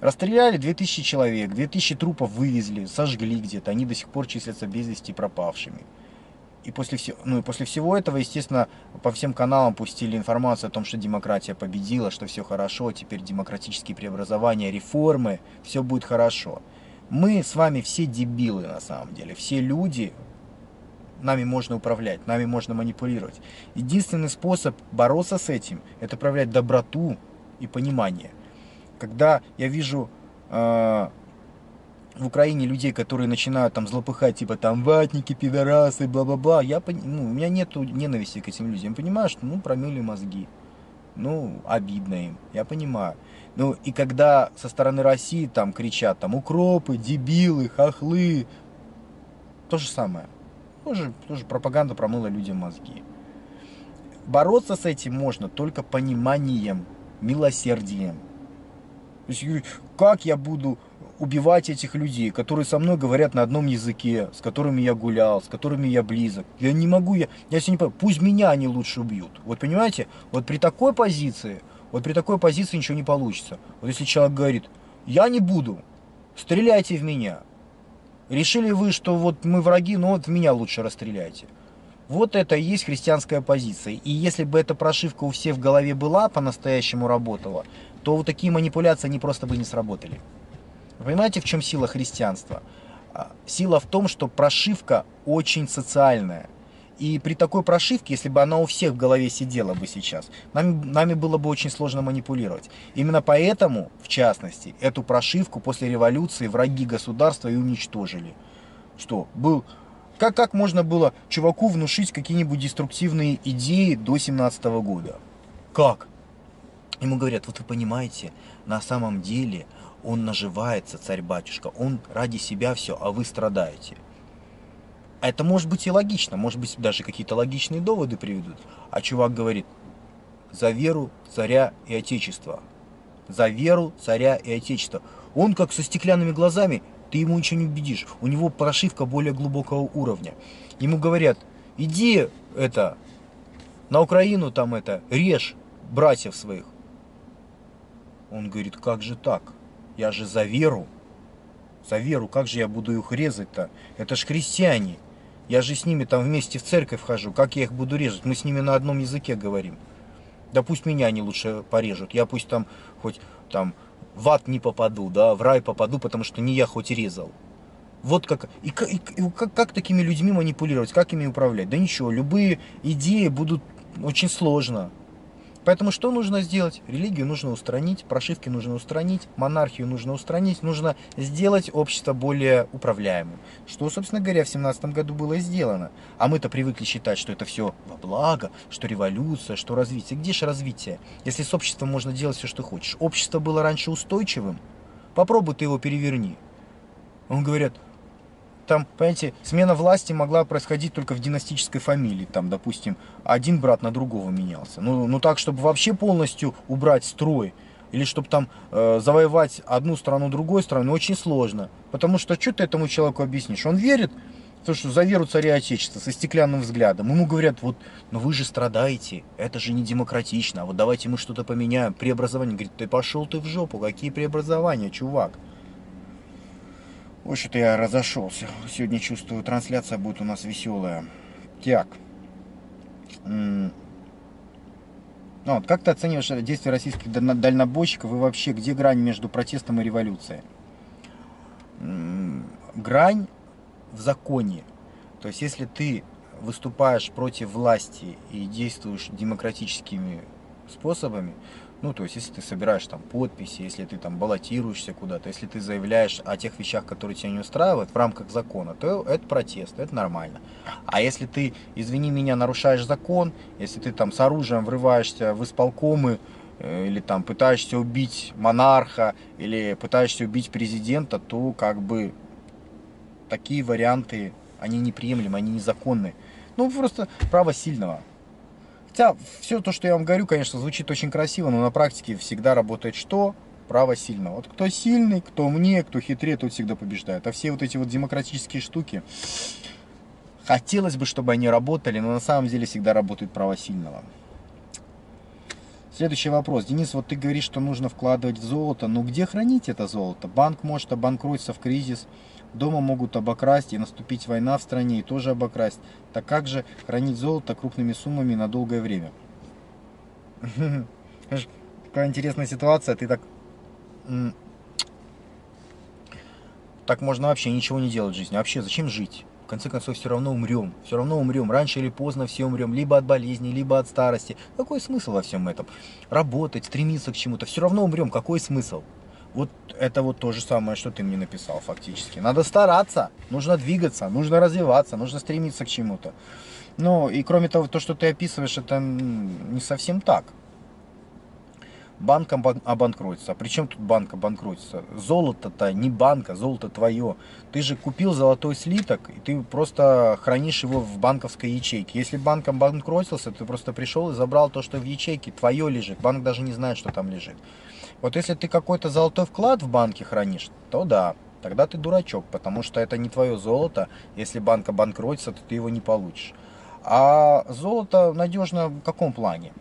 Расстреляли 2000 человек, 2000 трупов вывезли, сожгли где-то, они до сих пор числятся без вести пропавшими. И после, всего, ну и после всего этого, естественно, по всем каналам пустили информацию о том, что демократия победила, что все хорошо, теперь демократические преобразования, реформы, все будет хорошо. Мы с вами все дебилы на самом деле, все люди, нами можно управлять, нами можно манипулировать. Единственный способ бороться с этим, это проявлять доброту и понимание. Когда я вижу э, в Украине людей, которые начинают там злопыхать, типа там ватники, пидорасы, бла-бла-бла, я, ну, у меня нету ненависти к этим людям. Я понимаю, что, ну, промыли мозги. Ну, обидно им, я понимаю. Ну, и когда со стороны России там кричат, там, укропы, дебилы, хохлы, то же самое. Тоже, тоже пропаганда промыла людям мозги. Бороться с этим можно только пониманием, милосердием. То есть, как я буду убивать этих людей, которые со мной говорят на одном языке, с которыми я гулял, с которыми я близок. Я не могу, я, я себе не понимаю, пусть меня они лучше убьют. Вот понимаете, вот при такой позиции, вот при такой позиции ничего не получится. Вот если человек говорит, я не буду, стреляйте в меня. Решили вы, что вот мы враги, но вот меня лучше расстреляйте. Вот это и есть христианская позиция. И если бы эта прошивка у всех в голове была, по-настоящему работала, то вот такие манипуляции, они просто бы не сработали. Понимаете, в чем сила христианства? А, сила в том, что прошивка очень социальная. И при такой прошивке, если бы она у всех в голове сидела бы сейчас, нами, нами было бы очень сложно манипулировать. Именно поэтому, в частности, эту прошивку после революции враги государства и уничтожили. Что, был... Как, как можно было чуваку внушить какие-нибудь деструктивные идеи до 17 года? Как? Ему говорят, вот вы понимаете, на самом деле он наживается, царь-батюшка, он ради себя все, а вы страдаете. Это может быть и логично, может быть даже какие-то логичные доводы приведут. А чувак говорит, за веру царя и отечества. За веру царя и отечества. Он как со стеклянными глазами, ты ему ничего не убедишь. У него прошивка более глубокого уровня. Ему говорят, иди это, на Украину там это, режь братьев своих. Он говорит, как же так? Я же за веру. За веру, как же я буду их резать-то? Это ж христиане. Я же с ними там вместе в церковь хожу. Как я их буду резать? Мы с ними на одном языке говорим. Да пусть меня они лучше порежут. Я пусть там хоть там в ад не попаду, да, в рай попаду, потому что не я хоть резал. Вот как, и, и, и как, как такими людьми манипулировать, как ими управлять? Да ничего, любые идеи будут очень сложно. Поэтому что нужно сделать? Религию нужно устранить, прошивки нужно устранить, монархию нужно устранить, нужно сделать общество более управляемым. Что, собственно говоря, в 17 году было сделано. А мы-то привыкли считать, что это все во благо, что революция, что развитие. Где же развитие? Если с обществом можно делать все, что хочешь. Общество было раньше устойчивым, попробуй ты его переверни. Он говорят, там, понимаете, смена власти могла происходить только в династической фамилии. Там, допустим, один брат на другого менялся. Ну, ну так, чтобы вообще полностью убрать строй, или чтобы там э, завоевать одну страну другой страну, ну, очень сложно. Потому что что ты этому человеку объяснишь? Он верит то, что за веру царя Отечества, со стеклянным взглядом. Ему говорят, вот, но вы же страдаете, это же не демократично, а вот давайте мы что-то поменяем, преобразование. Говорит, ты пошел ты в жопу, какие преобразования, чувак? Ой, что-то я разошелся. Сегодня чувствую, трансляция будет у нас веселая. Так. Ну, вот, как ты оцениваешь действия российских дальнобойщиков и вообще, где грань между протестом и революцией? Грань в законе. То есть, если ты выступаешь против власти и действуешь демократическими способами, ну, то есть, если ты собираешь там подписи, если ты там баллотируешься куда-то, если ты заявляешь о тех вещах, которые тебя не устраивают в рамках закона, то это протест, это нормально. А если ты, извини меня, нарушаешь закон, если ты там с оружием врываешься в исполкомы, э, или там пытаешься убить монарха, или пытаешься убить президента, то как бы такие варианты, они неприемлемы, они незаконны. Ну, просто право сильного. Хотя все то, что я вам говорю, конечно, звучит очень красиво, но на практике всегда работает что? право сильного. Вот кто сильный, кто умнее, кто хитрее, тот всегда побеждает. А все вот эти вот демократические штуки, хотелось бы, чтобы они работали, но на самом деле всегда работает право сильного. Следующий вопрос. Денис, вот ты говоришь, что нужно вкладывать в золото, но где хранить это золото? Банк может обанкротиться в кризис, дома могут обокрасть и наступить война в стране и тоже обокрасть. Так как же хранить золото крупными суммами на долгое время? Какая интересная ситуация, ты так... Так можно вообще ничего не делать в жизни. Вообще, зачем жить? В конце концов, все равно умрем. Все равно умрем. Раньше или поздно все умрем. Либо от болезни, либо от старости. Какой смысл во всем этом? Работать, стремиться к чему-то. Все равно умрем. Какой смысл? Вот это вот то же самое, что ты мне написал фактически. Надо стараться, нужно двигаться, нужно развиваться, нужно стремиться к чему-то. Ну и кроме того, то, что ты описываешь, это не совсем так банк обанкротится. А при чем тут банк обанкротится? Золото-то не банка, золото твое. Ты же купил золотой слиток, и ты просто хранишь его в банковской ячейке. Если банк обанкротился, ты просто пришел и забрал то, что в ячейке, твое лежит. Банк даже не знает, что там лежит. Вот если ты какой-то золотой вклад в банке хранишь, то да, тогда ты дурачок, потому что это не твое золото. Если банк обанкротится, то ты его не получишь. А золото надежно в каком плане?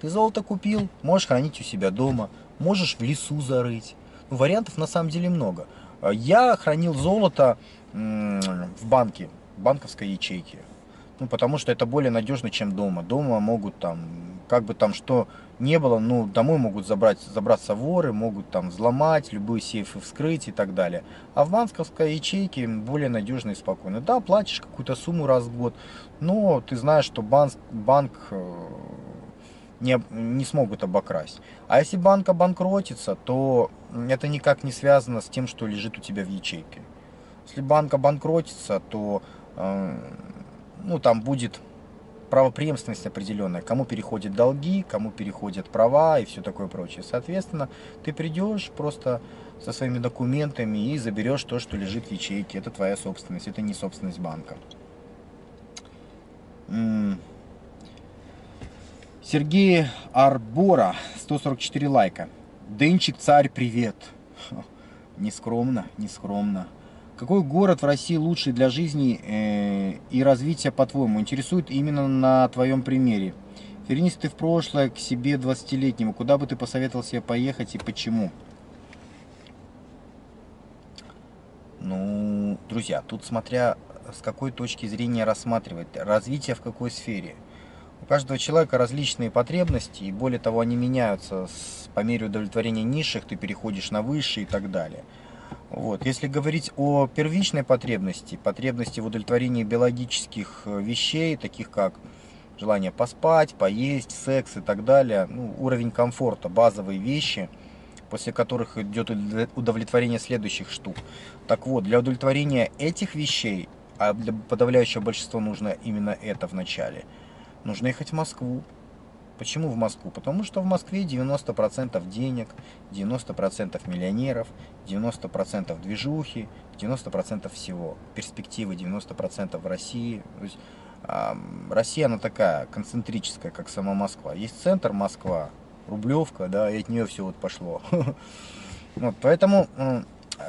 Ты золото купил, можешь хранить у себя дома, можешь в лесу зарыть. Ну, вариантов на самом деле много. Я хранил золото в банке, в банковской ячейке. Ну, потому что это более надежно, чем дома. Дома могут там, как бы там что не было, ну, домой могут забрать, забраться воры, могут там взломать, любые сейфы вскрыть и так далее. А в банковской ячейке более надежно и спокойно. Да, платишь какую-то сумму раз в год, но ты знаешь, что банк, банк э, не, не смогут обокрасть. А если банк обанкротится, то это никак не связано с тем, что лежит у тебя в ячейке. Если банк обанкротится, то э, ну, там будет правопреемственность определенная, кому переходят долги, кому переходят права и все такое прочее. Соответственно, ты придешь просто со своими документами и заберешь то, что лежит в ячейке. Это твоя собственность, это не собственность банка. Сергей Арбора, 144 лайка. Денчик царь, привет. Не скромно, не скромно. Какой город в России лучший для жизни э, и развития, по-твоему? Интересует именно на твоем примере. Вернись ты в прошлое к себе 20-летнему. Куда бы ты посоветовал себе поехать и почему? Ну, друзья, тут смотря с какой точки зрения рассматривать. Развитие в какой сфере. У каждого человека различные потребности, и более того, они меняются с, по мере удовлетворения низших, ты переходишь на высшие и так далее. Вот. Если говорить о первичной потребности, потребности в удовлетворении биологических э, вещей, таких как желание поспать, поесть, секс и так далее, ну, уровень комфорта, базовые вещи, после которых идет удовлетворение следующих штук. Так вот, для удовлетворения этих вещей, а для подавляющего большинства нужно именно это в начале – нужно ехать в Москву. Почему в Москву? Потому что в Москве 90% денег, 90% миллионеров, 90% движухи, 90% всего. Перспективы 90% в России. То есть, э, Россия, она такая концентрическая, как сама Москва. Есть центр Москва, Рублевка, да, и от нее все вот пошло. Вот, поэтому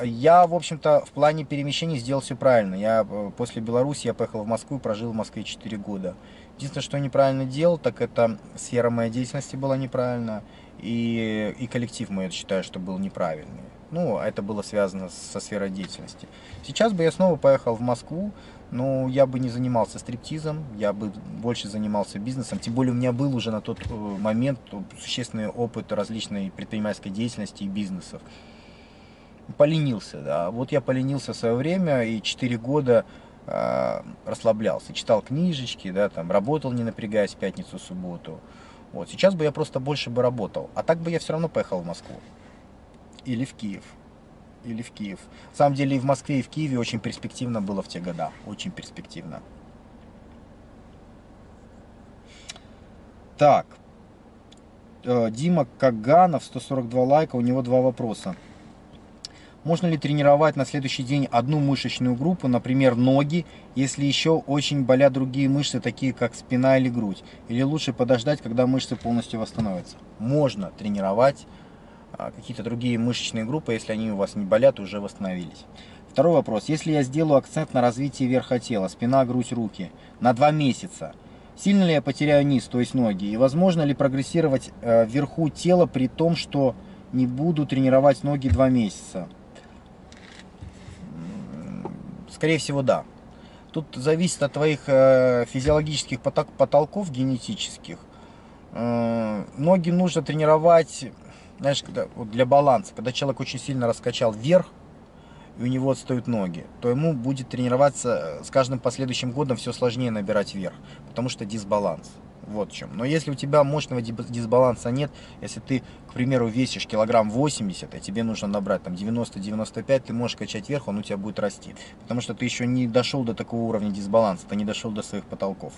я, в общем-то, в плане перемещений сделал все правильно. Я э, после Беларуси я поехал в Москву и прожил в Москве 4 года. Единственное, что неправильно делал, так это сфера моей деятельности была неправильная, и, и коллектив мой, я считаю, что был неправильный. Ну, это было связано со сферой деятельности. Сейчас бы я снова поехал в Москву, но я бы не занимался стриптизом, я бы больше занимался бизнесом. Тем более у меня был уже на тот э, момент существенный опыт различной предпринимательской деятельности и бизнесов. Поленился, да. Вот я поленился в свое время и 4 года расслаблялся, читал книжечки, да, там, работал не напрягаясь в пятницу, субботу. Вот, сейчас бы я просто больше бы работал, а так бы я все равно поехал в Москву. Или в Киев. Или в Киев. На самом деле и в Москве, и в Киеве очень перспективно было в те года. Очень перспективно. Так. Э, Дима Каганов, 142 лайка, у него два вопроса. Можно ли тренировать на следующий день одну мышечную группу, например, ноги, если еще очень болят другие мышцы, такие как спина или грудь? Или лучше подождать, когда мышцы полностью восстановятся? Можно тренировать а, какие-то другие мышечные группы, если они у вас не болят, уже восстановились. Второй вопрос. Если я сделаю акцент на развитии верха тела, спина, грудь, руки, на два месяца, сильно ли я потеряю низ, то есть ноги? И возможно ли прогрессировать э, вверху тела при том, что не буду тренировать ноги два месяца? Скорее всего, да. Тут зависит от твоих э, физиологических потолков генетических. Э, ноги нужно тренировать, знаешь, когда, вот для баланса. Когда человек очень сильно раскачал вверх, и у него отстают ноги, то ему будет тренироваться э, с каждым последующим годом все сложнее набирать вверх, потому что дисбаланс. Вот в чем. Но если у тебя мощного дисбаланса нет, если ты, к примеру, весишь килограмм 80, а тебе нужно набрать там 90-95, ты можешь качать вверх, он у тебя будет расти. Потому что ты еще не дошел до такого уровня дисбаланса, ты не дошел до своих потолков.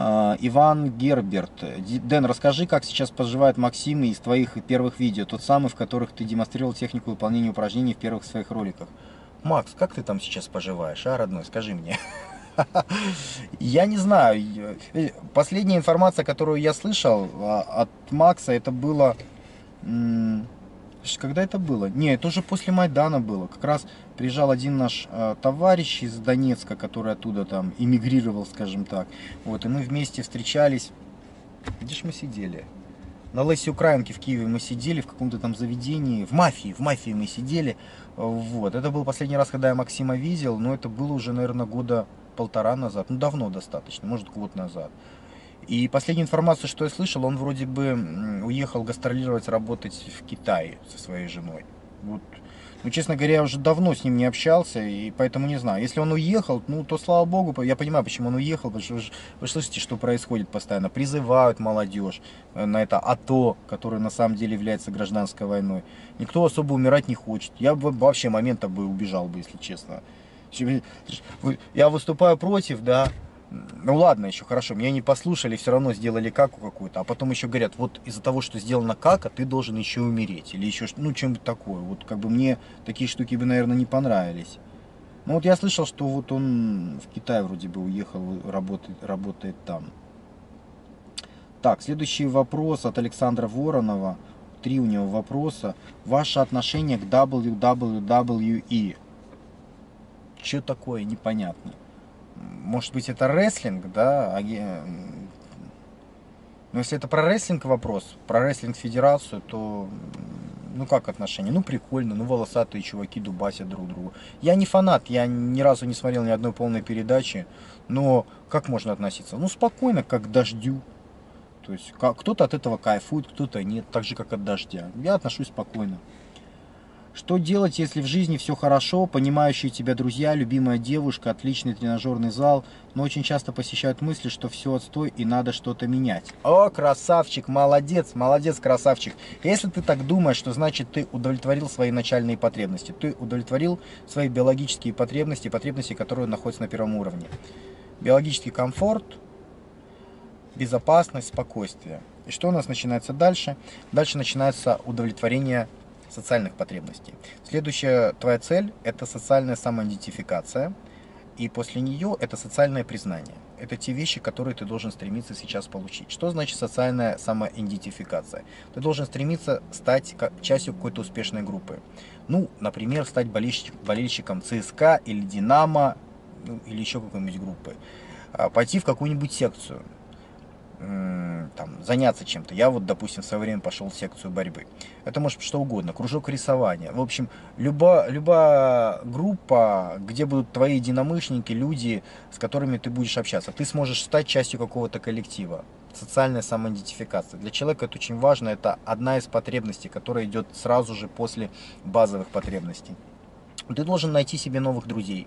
А, Иван Герберт. Дэн, расскажи, как сейчас поживает Максим из твоих первых видео, тот самый, в которых ты демонстрировал технику выполнения упражнений в первых своих роликах. Макс, как ты там сейчас поживаешь, а, родной, скажи мне. Я не знаю. Последняя информация, которую я слышал а, от Макса, это было когда это было? Не, это уже после Майдана было. Как раз приезжал один наш э, товарищ из Донецка, который оттуда там эмигрировал, скажем так. Вот, и мы вместе встречались. Где ж мы сидели? На Лесе Украинке в Киеве мы сидели в каком-то там заведении, в мафии, в мафии мы сидели. Вот, это был последний раз, когда я Максима видел, но это было уже, наверное, года полтора назад, ну давно достаточно, может год назад. И последняя информация, что я слышал, он вроде бы уехал гастролировать, работать в Китае со своей женой. Вот. Ну, честно говоря, я уже давно с ним не общался, и поэтому не знаю. Если он уехал, ну, то слава богу, я понимаю, почему он уехал, потому что вы, вы слышите, что происходит постоянно. Призывают молодежь э, на это АТО, которое на самом деле является гражданской войной. Никто особо умирать не хочет. Я бы вообще момента бы убежал бы, если честно. Я выступаю против, да, ну ладно, еще хорошо, меня не послушали, все равно сделали каку какую-то, а потом еще говорят, вот из-за того, что сделано кака, ты должен еще умереть, или еще, ну, чем-то такое. Вот как бы мне такие штуки бы, наверное, не понравились. Ну вот я слышал, что вот он в Китай вроде бы уехал, работает, работает там. Так, следующий вопрос от Александра Воронова. Три у него вопроса. Ваше отношение к WWE. Что такое, непонятно может быть, это рестлинг, да, но если это про рестлинг вопрос, про рестлинг федерацию, то ну как отношения? Ну прикольно, ну волосатые чуваки дубасят друг друга. Я не фанат, я ни разу не смотрел ни одной полной передачи, но как можно относиться? Ну спокойно, как к дождю. То есть кто-то от этого кайфует, кто-то нет, так же как от дождя. Я отношусь спокойно. Что делать, если в жизни все хорошо, понимающие тебя друзья, любимая девушка, отличный тренажерный зал, но очень часто посещают мысли, что все отстой и надо что-то менять? О, красавчик, молодец, молодец, красавчик. Если ты так думаешь, что значит ты удовлетворил свои начальные потребности. Ты удовлетворил свои биологические потребности, потребности, которые находятся на первом уровне. Биологический комфорт, безопасность, спокойствие. И что у нас начинается дальше? Дальше начинается удовлетворение социальных потребностей. Следующая твоя цель – это социальная самоидентификация, и после нее это социальное признание. Это те вещи, которые ты должен стремиться сейчас получить. Что значит социальная самоидентификация? Ты должен стремиться стать частью какой-то успешной группы. Ну, например, стать болельщик, болельщиком ЦСКА или Динамо, ну, или еще какой-нибудь группы. А, пойти в какую-нибудь секцию там, заняться чем-то. Я вот, допустим, в свое время пошел в секцию борьбы. Это может что угодно, кружок рисования. В общем, любая, любая группа, где будут твои единомышленники, люди, с которыми ты будешь общаться, ты сможешь стать частью какого-то коллектива. Социальная самоидентификация. Для человека это очень важно, это одна из потребностей, которая идет сразу же после базовых потребностей. Ты должен найти себе новых друзей,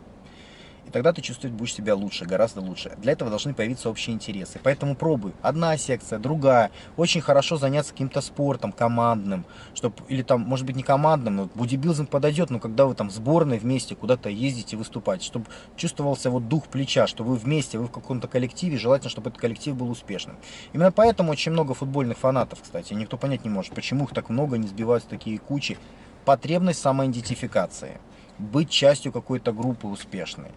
и тогда ты чувствовать будешь себя лучше, гораздо лучше. Для этого должны появиться общие интересы. Поэтому пробуй. Одна секция, другая. Очень хорошо заняться каким-то спортом командным. Чтоб, или там, может быть, не командным, но бодибилдинг подойдет, но когда вы там в сборной вместе куда-то ездите выступать, чтобы чувствовался вот дух плеча, что вы вместе, вы в каком-то коллективе, желательно, чтобы этот коллектив был успешным. Именно поэтому очень много футбольных фанатов, кстати. Никто понять не может, почему их так много, не сбиваются такие кучи. Потребность самоидентификации. Быть частью какой-то группы успешной.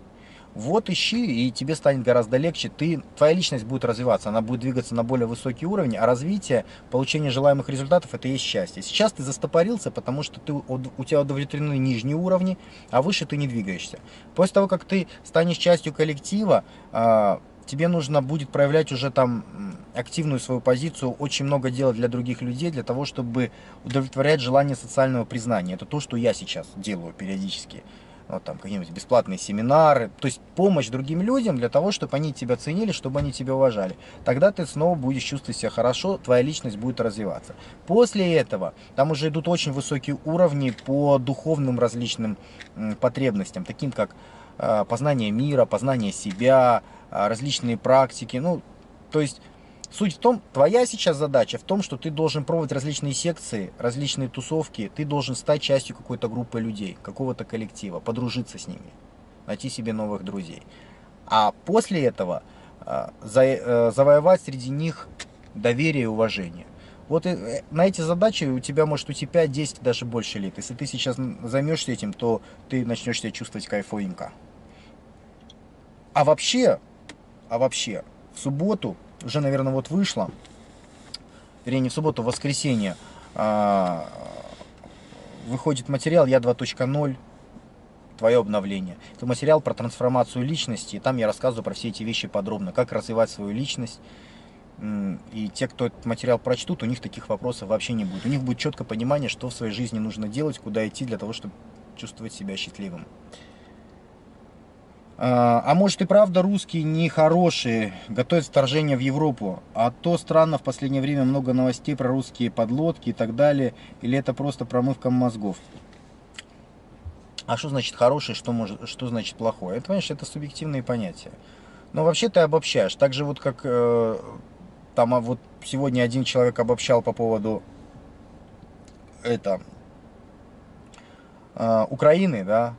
Вот ищи, и тебе станет гораздо легче. Ты, твоя личность будет развиваться, она будет двигаться на более высокий уровень, а развитие, получение желаемых результатов, это есть счастье. Сейчас ты застопорился, потому что ты, у тебя удовлетворены нижние уровни, а выше ты не двигаешься. После того, как ты станешь частью коллектива, а, тебе нужно будет проявлять уже там активную свою позицию, очень много делать для других людей, для того, чтобы удовлетворять желание социального признания. Это то, что я сейчас делаю периодически вот там какие-нибудь бесплатные семинары, то есть помощь другим людям для того, чтобы они тебя ценили, чтобы они тебя уважали. Тогда ты снова будешь чувствовать себя хорошо, твоя личность будет развиваться. После этого там уже идут очень высокие уровни по духовным различным потребностям, таким как а, познание мира, познание себя, а, различные практики, ну, то есть Суть в том, твоя сейчас задача в том, что ты должен пробовать различные секции, различные тусовки, ты должен стать частью какой-то группы людей, какого-то коллектива, подружиться с ними, найти себе новых друзей. А после этого за, э, завоевать среди них доверие и уважение. Вот э, на эти задачи у тебя может уйти 5, 10, даже больше лет. Если ты сейчас займешься этим, то ты начнешь себя чувствовать кайфовенько. А вообще, а вообще, в субботу уже, наверное, вот вышло, вернее, не в субботу, в воскресенье, а, выходит материал «Я 2.0», твое обновление. Это материал про трансформацию личности, и там я рассказываю про все эти вещи подробно, как развивать свою личность. И те, кто этот материал прочтут, у них таких вопросов вообще не будет. У них будет четкое понимание, что в своей жизни нужно делать, куда идти для того, чтобы чувствовать себя счастливым. А, а может и правда русские нехорошие, готовят вторжение в Европу, а то странно в последнее время много новостей про русские подлодки и так далее, или это просто промывка мозгов? А что значит хороший, что, может, что значит плохое? Это, понимаешь, это субъективные понятия. Но вообще ты обобщаешь. Так же вот как э, там а вот сегодня один человек обобщал по поводу это э, Украины, да,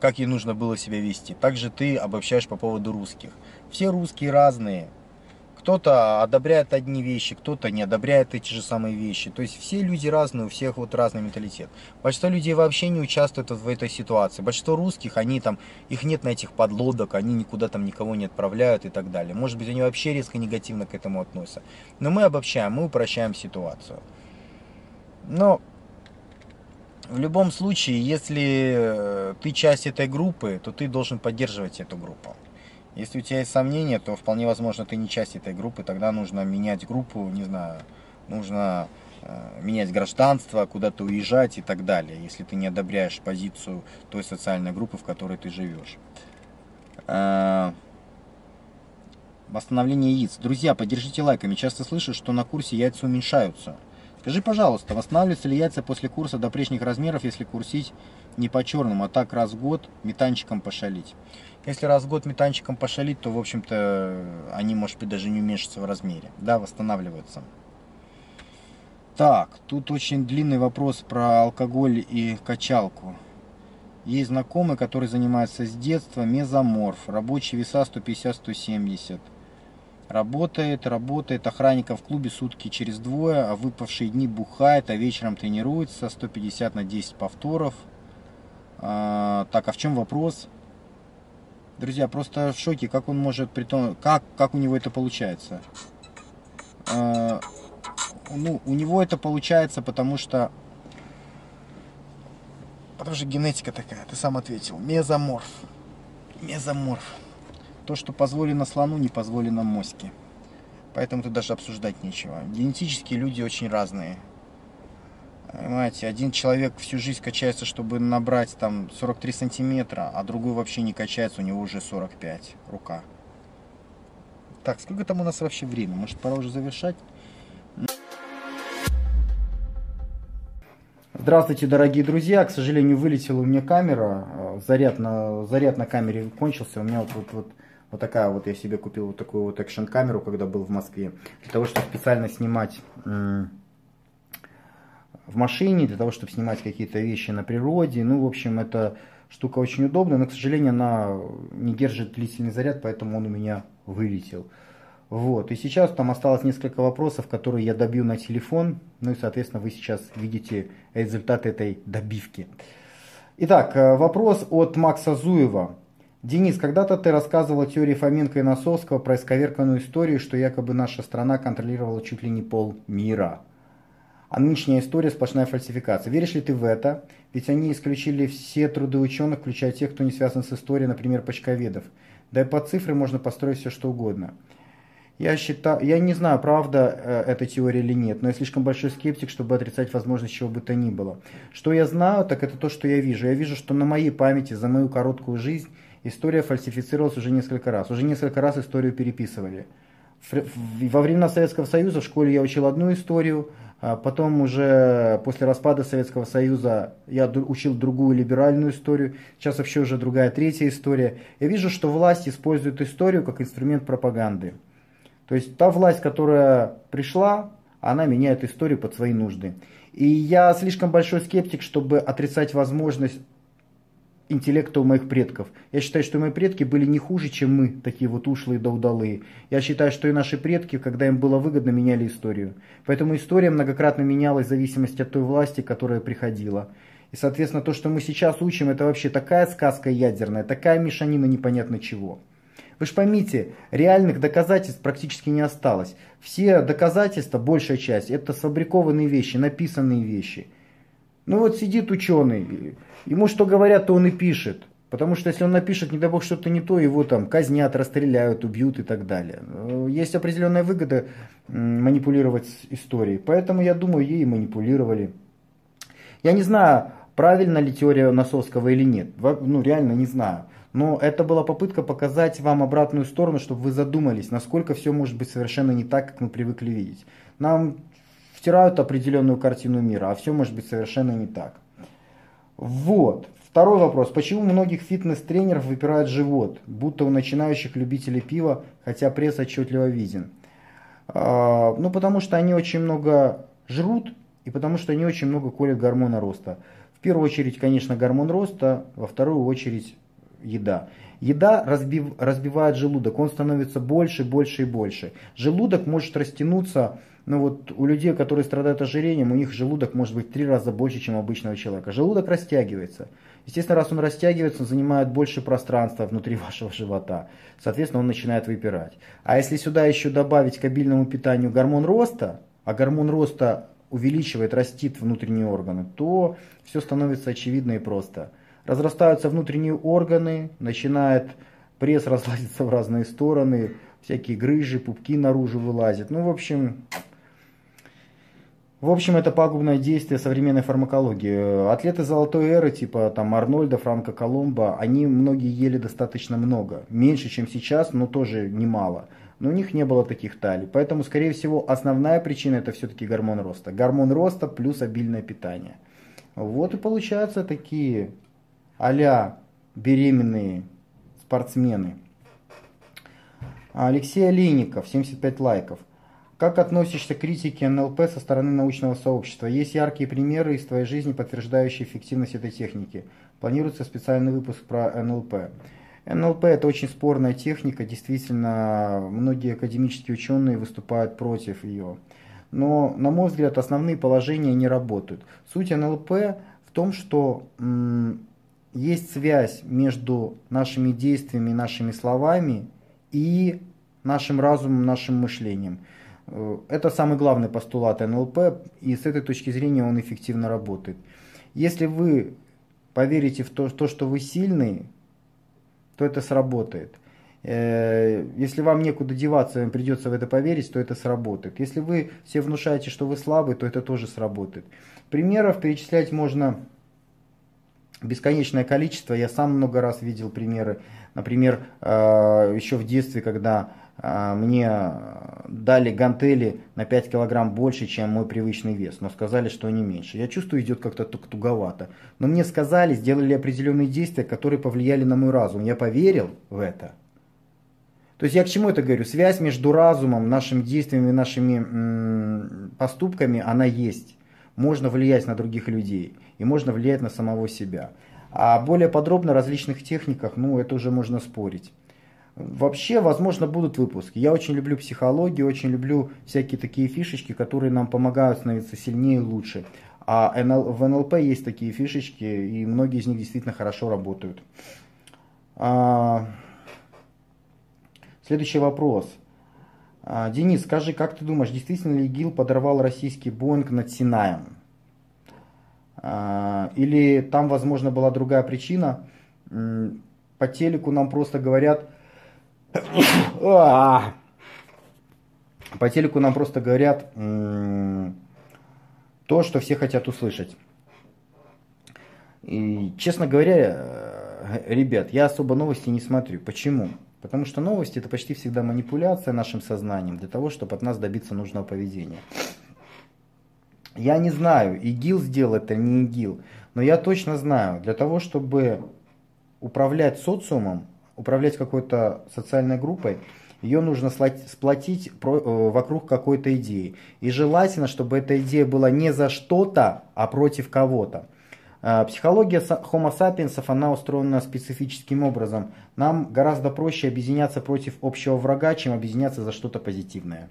как ей нужно было себя вести. Также ты обобщаешь по поводу русских. Все русские разные. Кто-то одобряет одни вещи, кто-то не одобряет эти же самые вещи. То есть все люди разные, у всех вот разный менталитет. Большинство людей вообще не участвует в этой ситуации. Большинство русских, они там, их нет на этих подлодок, они никуда там никого не отправляют и так далее. Может быть, они вообще резко негативно к этому относятся. Но мы обобщаем, мы упрощаем ситуацию. Но в любом случае, если э, ты часть этой группы, то ты должен поддерживать эту группу. Если у тебя есть сомнения, то вполне возможно ты не часть этой группы, тогда нужно менять группу, не знаю, нужно э, менять гражданство, куда-то уезжать и так далее, если ты не одобряешь позицию той социальной группы, в которой ты живешь. Э, восстановление яиц. Друзья, поддержите лайками. Часто слышу, что на курсе яйца уменьшаются. Скажи, пожалуйста, восстанавливаются ли яйца после курса до прежних размеров, если курсить не по черному, а так раз в год метанчиком пошалить? Если раз в год метанчиком пошалить, то, в общем-то, они, может быть, даже не уменьшатся в размере. Да, восстанавливаются. Так, тут очень длинный вопрос про алкоголь и качалку. Есть знакомый, который занимается с детства, мезоморф, рабочие веса 150-170. Работает, работает, охранника в клубе сутки через двое, а выпавшие дни бухает, а вечером тренируется, 150 на 10 повторов. А, так, а в чем вопрос? Друзья, просто в шоке, как он может, при том, как, как у него это получается. А, ну, у него это получается, потому что Потому что генетика такая, ты сам ответил. Мезоморф. Мезоморф. То, что позволено слону, не позволено моське. Поэтому тут даже обсуждать нечего. Генетически люди очень разные. Понимаете, один человек всю жизнь качается, чтобы набрать там 43 сантиметра, а другой вообще не качается, у него уже 45 рука. Так, сколько там у нас вообще время? Может, пора уже завершать? Здравствуйте, дорогие друзья. К сожалению, вылетела у меня камера. Заряд на, заряд на камере кончился. У меня вот, вот, вот вот такая вот, я себе купил вот такую вот экшн-камеру, когда был в Москве. Для того, чтобы специально снимать в машине, для того, чтобы снимать какие-то вещи на природе. Ну, в общем, эта штука очень удобная, но, к сожалению, она не держит длительный заряд, поэтому он у меня вылетел. Вот, и сейчас там осталось несколько вопросов, которые я добью на телефон. Ну и, соответственно, вы сейчас видите результат этой добивки. Итак, э, вопрос от Макса Зуева. Денис, когда-то ты рассказывал о теории Фоменко и Носовского про исковерканную историю, что якобы наша страна контролировала чуть ли не пол мира. А нынешняя история сплошная фальсификация. Веришь ли ты в это? Ведь они исключили все труды ученых, включая тех, кто не связан с историей, например, почковедов. Да и по цифре можно построить все, что угодно. Я, считаю, я не знаю, правда э, эта теория или нет, но я слишком большой скептик, чтобы отрицать возможность чего бы то ни было. Что я знаю, так это то, что я вижу. Я вижу, что на моей памяти за мою короткую жизнь история фальсифицировалась уже несколько раз. Уже несколько раз историю переписывали. Во времена Советского Союза в школе я учил одну историю, а потом уже после распада Советского Союза я учил другую либеральную историю, сейчас вообще уже другая третья история. Я вижу, что власть использует историю как инструмент пропаганды. То есть та власть, которая пришла, она меняет историю под свои нужды. И я слишком большой скептик, чтобы отрицать возможность интеллекта у моих предков. Я считаю, что мои предки были не хуже, чем мы, такие вот ушлые да удалые. Я считаю, что и наши предки, когда им было выгодно, меняли историю. Поэтому история многократно менялась в зависимости от той власти, которая приходила. И, соответственно, то, что мы сейчас учим, это вообще такая сказка ядерная, такая мешанина непонятно чего. Вы же поймите, реальных доказательств практически не осталось. Все доказательства, большая часть, это сфабрикованные вещи, написанные вещи. Ну вот сидит ученый, ему что говорят, то он и пишет. Потому что если он напишет, не дай бог, что-то не то, его там казнят, расстреляют, убьют и так далее. Есть определенная выгода манипулировать историей. Поэтому я думаю, ей манипулировали. Я не знаю, правильно ли теория Носовского или нет. Ну, реально не знаю. Но это была попытка показать вам обратную сторону, чтобы вы задумались, насколько все может быть совершенно не так, как мы привыкли видеть. Нам втирают определенную картину мира, а все может быть совершенно не так. Вот. Второй вопрос. Почему многих фитнес-тренеров выпирает живот, будто у начинающих любителей пива, хотя пресс отчетливо виден? А, ну, потому что они очень много жрут, и потому что они очень много колят гормона роста. В первую очередь, конечно, гормон роста, во вторую очередь еда. Еда разбив, разбивает желудок, он становится больше, больше и больше. Желудок может растянуться, ну вот у людей, которые страдают ожирением, у них желудок может быть три раза больше, чем у обычного человека. Желудок растягивается. Естественно, раз он растягивается, он занимает больше пространства внутри вашего живота. Соответственно, он начинает выпирать. А если сюда еще добавить к обильному питанию гормон роста, а гормон роста увеличивает, растит внутренние органы, то все становится очевидно и просто разрастаются внутренние органы, начинает пресс разлазиться в разные стороны, всякие грыжи, пупки наружу вылазят. Ну, в общем, в общем, это пагубное действие современной фармакологии. Атлеты золотой эры, типа там Арнольда, Франко Коломбо, они многие ели достаточно много. Меньше, чем сейчас, но тоже немало. Но у них не было таких талий. Поэтому, скорее всего, основная причина это все-таки гормон роста. Гормон роста плюс обильное питание. Вот и получаются такие а беременные спортсмены. Алексей Олейников, 75 лайков. Как относишься к критике НЛП со стороны научного сообщества? Есть яркие примеры из твоей жизни, подтверждающие эффективность этой техники. Планируется специальный выпуск про НЛП. НЛП это очень спорная техника, действительно, многие академические ученые выступают против ее. Но, на мой взгляд, основные положения не работают. Суть НЛП в том, что есть связь между нашими действиями, нашими словами и нашим разумом, нашим мышлением. Э, это самый главный постулат НЛП, и с этой точки зрения он эффективно работает. Если вы поверите в то, то что вы сильный, то это сработает. Э, если вам некуда деваться, вам придется в это поверить, то это сработает. Если вы все внушаете, что вы слабый, то это тоже сработает. Примеров перечислять можно бесконечное количество. Я сам много раз видел примеры. Например, э, еще в детстве, когда мне дали гантели на 5 килограмм больше, чем мой привычный вес, но сказали, что они меньше. Я чувствую, идет как-то туговато. Но мне сказали, сделали определенные действия, которые повлияли на мой разум. Я поверил в это. То есть я к чему это говорю? Связь между разумом, нашими действиями, нашими поступками, она есть. Можно влиять на других людей и можно влиять на самого себя. А более подробно о различных техниках, ну, это уже можно спорить. Вообще, возможно, будут выпуски. Я очень люблю психологию, очень люблю всякие такие фишечки, которые нам помогают становиться сильнее и лучше. А в НЛП есть такие фишечки, и многие из них действительно хорошо работают. А, следующий вопрос. А, Денис, скажи, как ты думаешь, действительно ли ИГИЛ подорвал российский Боинг над Синаем? А, или там, возможно, была другая причина? По телеку нам просто говорят... По телеку нам просто говорят то, что все хотят услышать. И, честно говоря, э, ребят, я особо новости не смотрю. Почему? Потому что новости это почти всегда манипуляция нашим сознанием для того, чтобы от нас добиться нужного поведения. Я не знаю, ИГИЛ сделал это, не ИГИЛ, но я точно знаю, для того, чтобы управлять социумом, управлять какой-то социальной группой, ее нужно сплотить э, вокруг какой-то идеи. И желательно, чтобы эта идея была не за что-то, а против кого-то. А, психология Homo sapiens, она устроена специфическим образом. Нам гораздо проще объединяться против общего врага, чем объединяться за что-то позитивное.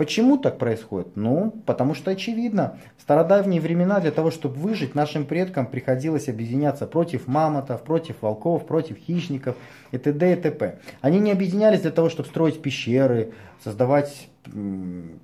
Почему так происходит? Ну, потому что очевидно. В стародавние времена для того, чтобы выжить, нашим предкам приходилось объединяться против мамотов, против волков, против хищников и т.д. и т.п. Они не объединялись для того, чтобы строить пещеры, создавать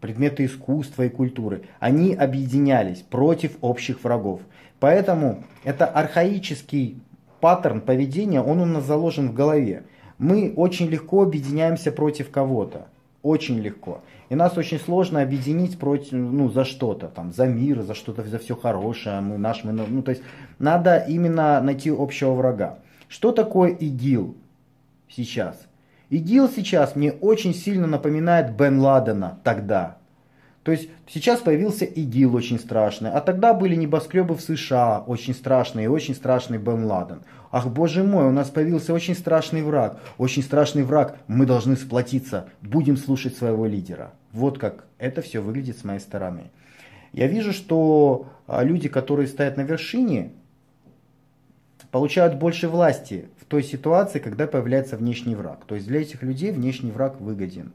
предметы искусства и культуры. Они объединялись против общих врагов. Поэтому это архаический паттерн поведения, он у нас заложен в голове. Мы очень легко объединяемся против кого-то. Очень легко. И нас очень сложно объединить против, ну, за что-то, там, за мир, за что-то, за все хорошее, мы наш, мы, ну, то есть надо именно найти общего врага. Что такое ИГИЛ сейчас? ИГИЛ сейчас мне очень сильно напоминает Бен Ладена тогда. То есть сейчас появился ИГИЛ очень страшный, а тогда были небоскребы в США очень страшные и очень страшный Бен Ладен. Ах, боже мой, у нас появился очень страшный враг, очень страшный враг, мы должны сплотиться, будем слушать своего лидера. Вот как это все выглядит с моей стороны. Я вижу, что а, люди, которые стоят на вершине, получают больше власти в той ситуации, когда появляется внешний враг. То есть для этих людей внешний враг выгоден.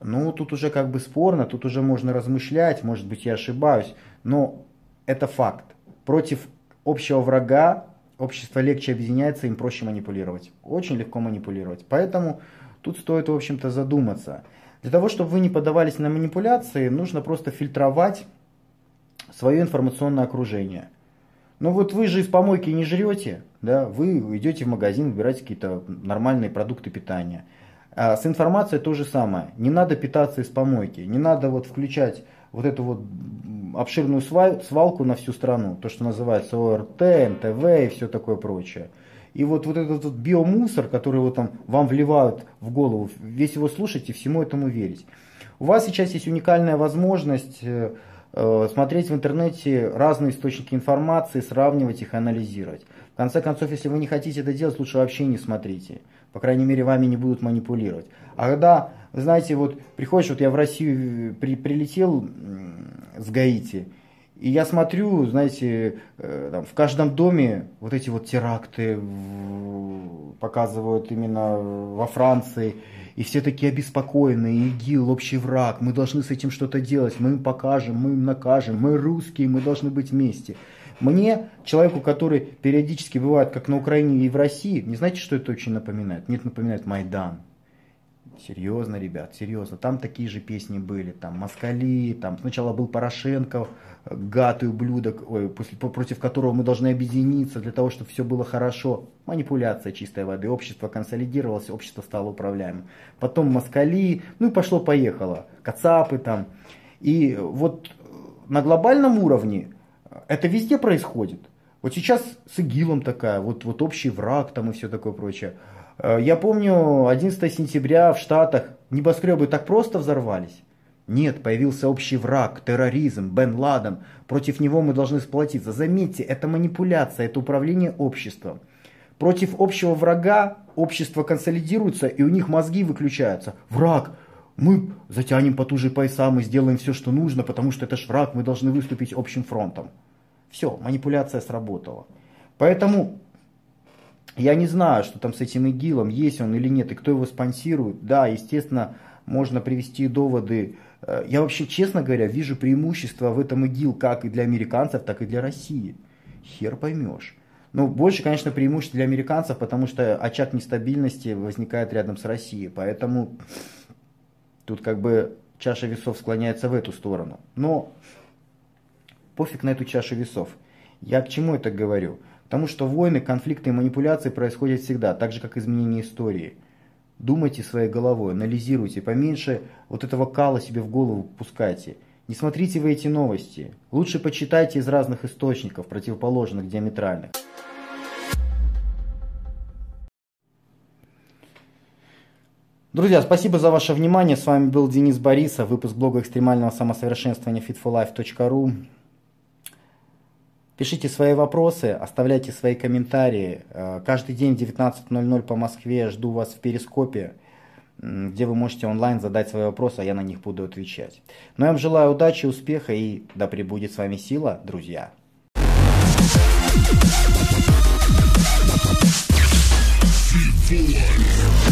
Ну, тут уже как бы спорно, тут уже можно размышлять, может быть я ошибаюсь, но это факт. Против общего врага общество легче объединяется, им проще манипулировать. Очень легко манипулировать. Поэтому тут стоит, в общем-то, задуматься. Для того, чтобы вы не поддавались на манипуляции, нужно просто фильтровать свое информационное окружение. Ну вот вы же из помойки не жрете, да, вы идете в магазин, выбираете какие-то нормальные продукты питания. А с информацией то же самое. Не надо питаться из помойки. Не надо вот включать вот эту вот обширную свалку на всю страну. То, что называется ОРТ, НТВ и все такое прочее. И вот, вот этот вот биомусор, который вот там вам вливают в голову, весь его слушать и всему этому верить. У вас сейчас есть уникальная возможность э, э, смотреть в интернете разные источники информации, сравнивать их, анализировать. В конце концов, если вы не хотите это делать, лучше вообще не смотрите. По крайней мере, вами не будут манипулировать. А когда, знаете, вот приходишь, вот я в Россию при, прилетел с Гаити, и я смотрю, знаете, э, там, в каждом доме вот эти вот теракты показывают именно во Франции. И все такие обеспокоенные, ИГИЛ, общий враг, мы должны с этим что-то делать, мы им покажем, мы им накажем, мы русские, мы должны быть вместе. Мне, человеку, который периодически бывает как на Украине и в России, не знаете, что это очень напоминает? Нет, напоминает Майдан. Серьезно, ребят, серьезно. Там такие же песни были. Там Москали, там сначала был Порошенко, гад и ублюдок, ой, после, против которого мы должны объединиться для того, чтобы все было хорошо. Манипуляция чистой воды. Общество консолидировалось, общество стало управляемым. Потом Москали, ну и пошло-поехало. Кацапы там. И вот на глобальном уровне это везде происходит. Вот сейчас с ИГИЛом такая, вот, вот общий враг там и все такое прочее. Э, я помню, 11 сентября в Штатах небоскребы так просто взорвались. Нет, появился общий враг, терроризм, Бен Ладен. Против него мы должны сплотиться. Заметьте, это манипуляция, это управление обществом. Против общего врага общество консолидируется, и у них мозги выключаются. Враг, мы затянем потуже пояса, мы сделаем все, что нужно, потому что это ж враг, мы должны выступить общим фронтом. Все, манипуляция сработала. Поэтому я не знаю, что там с этим ИГИЛом, есть он или нет, и кто его спонсирует. Да, естественно, можно привести доводы. Э, я вообще, честно говоря, вижу преимущество в этом ИГИЛ как и для американцев, так и для России. Хер поймешь. Ну, больше, конечно, преимуществ для американцев, потому что очаг нестабильности возникает рядом с Россией. Поэтому тут как бы чаша весов склоняется в эту сторону. Но пофиг на эту чашу весов. Я к чему это говорю? Потому что войны, конфликты и манипуляции происходят всегда, так же, как изменение истории. Думайте своей головой, анализируйте, поменьше вот этого кала себе в голову пускайте. Не смотрите вы эти новости. Лучше почитайте из разных источников, противоположных, диаметральных. Друзья, спасибо за ваше внимание. С вами был Денис Борисов, выпуск блога экстремального самосовершенствования fitforlife.ru. Пишите свои вопросы, оставляйте свои комментарии. Э, каждый день в 19.00 по Москве жду вас в Перископе, где вы можете онлайн задать свои вопросы, а я на них буду отвечать. Но я вам желаю удачи, успеха и да пребудет с вами сила, друзья. Voice.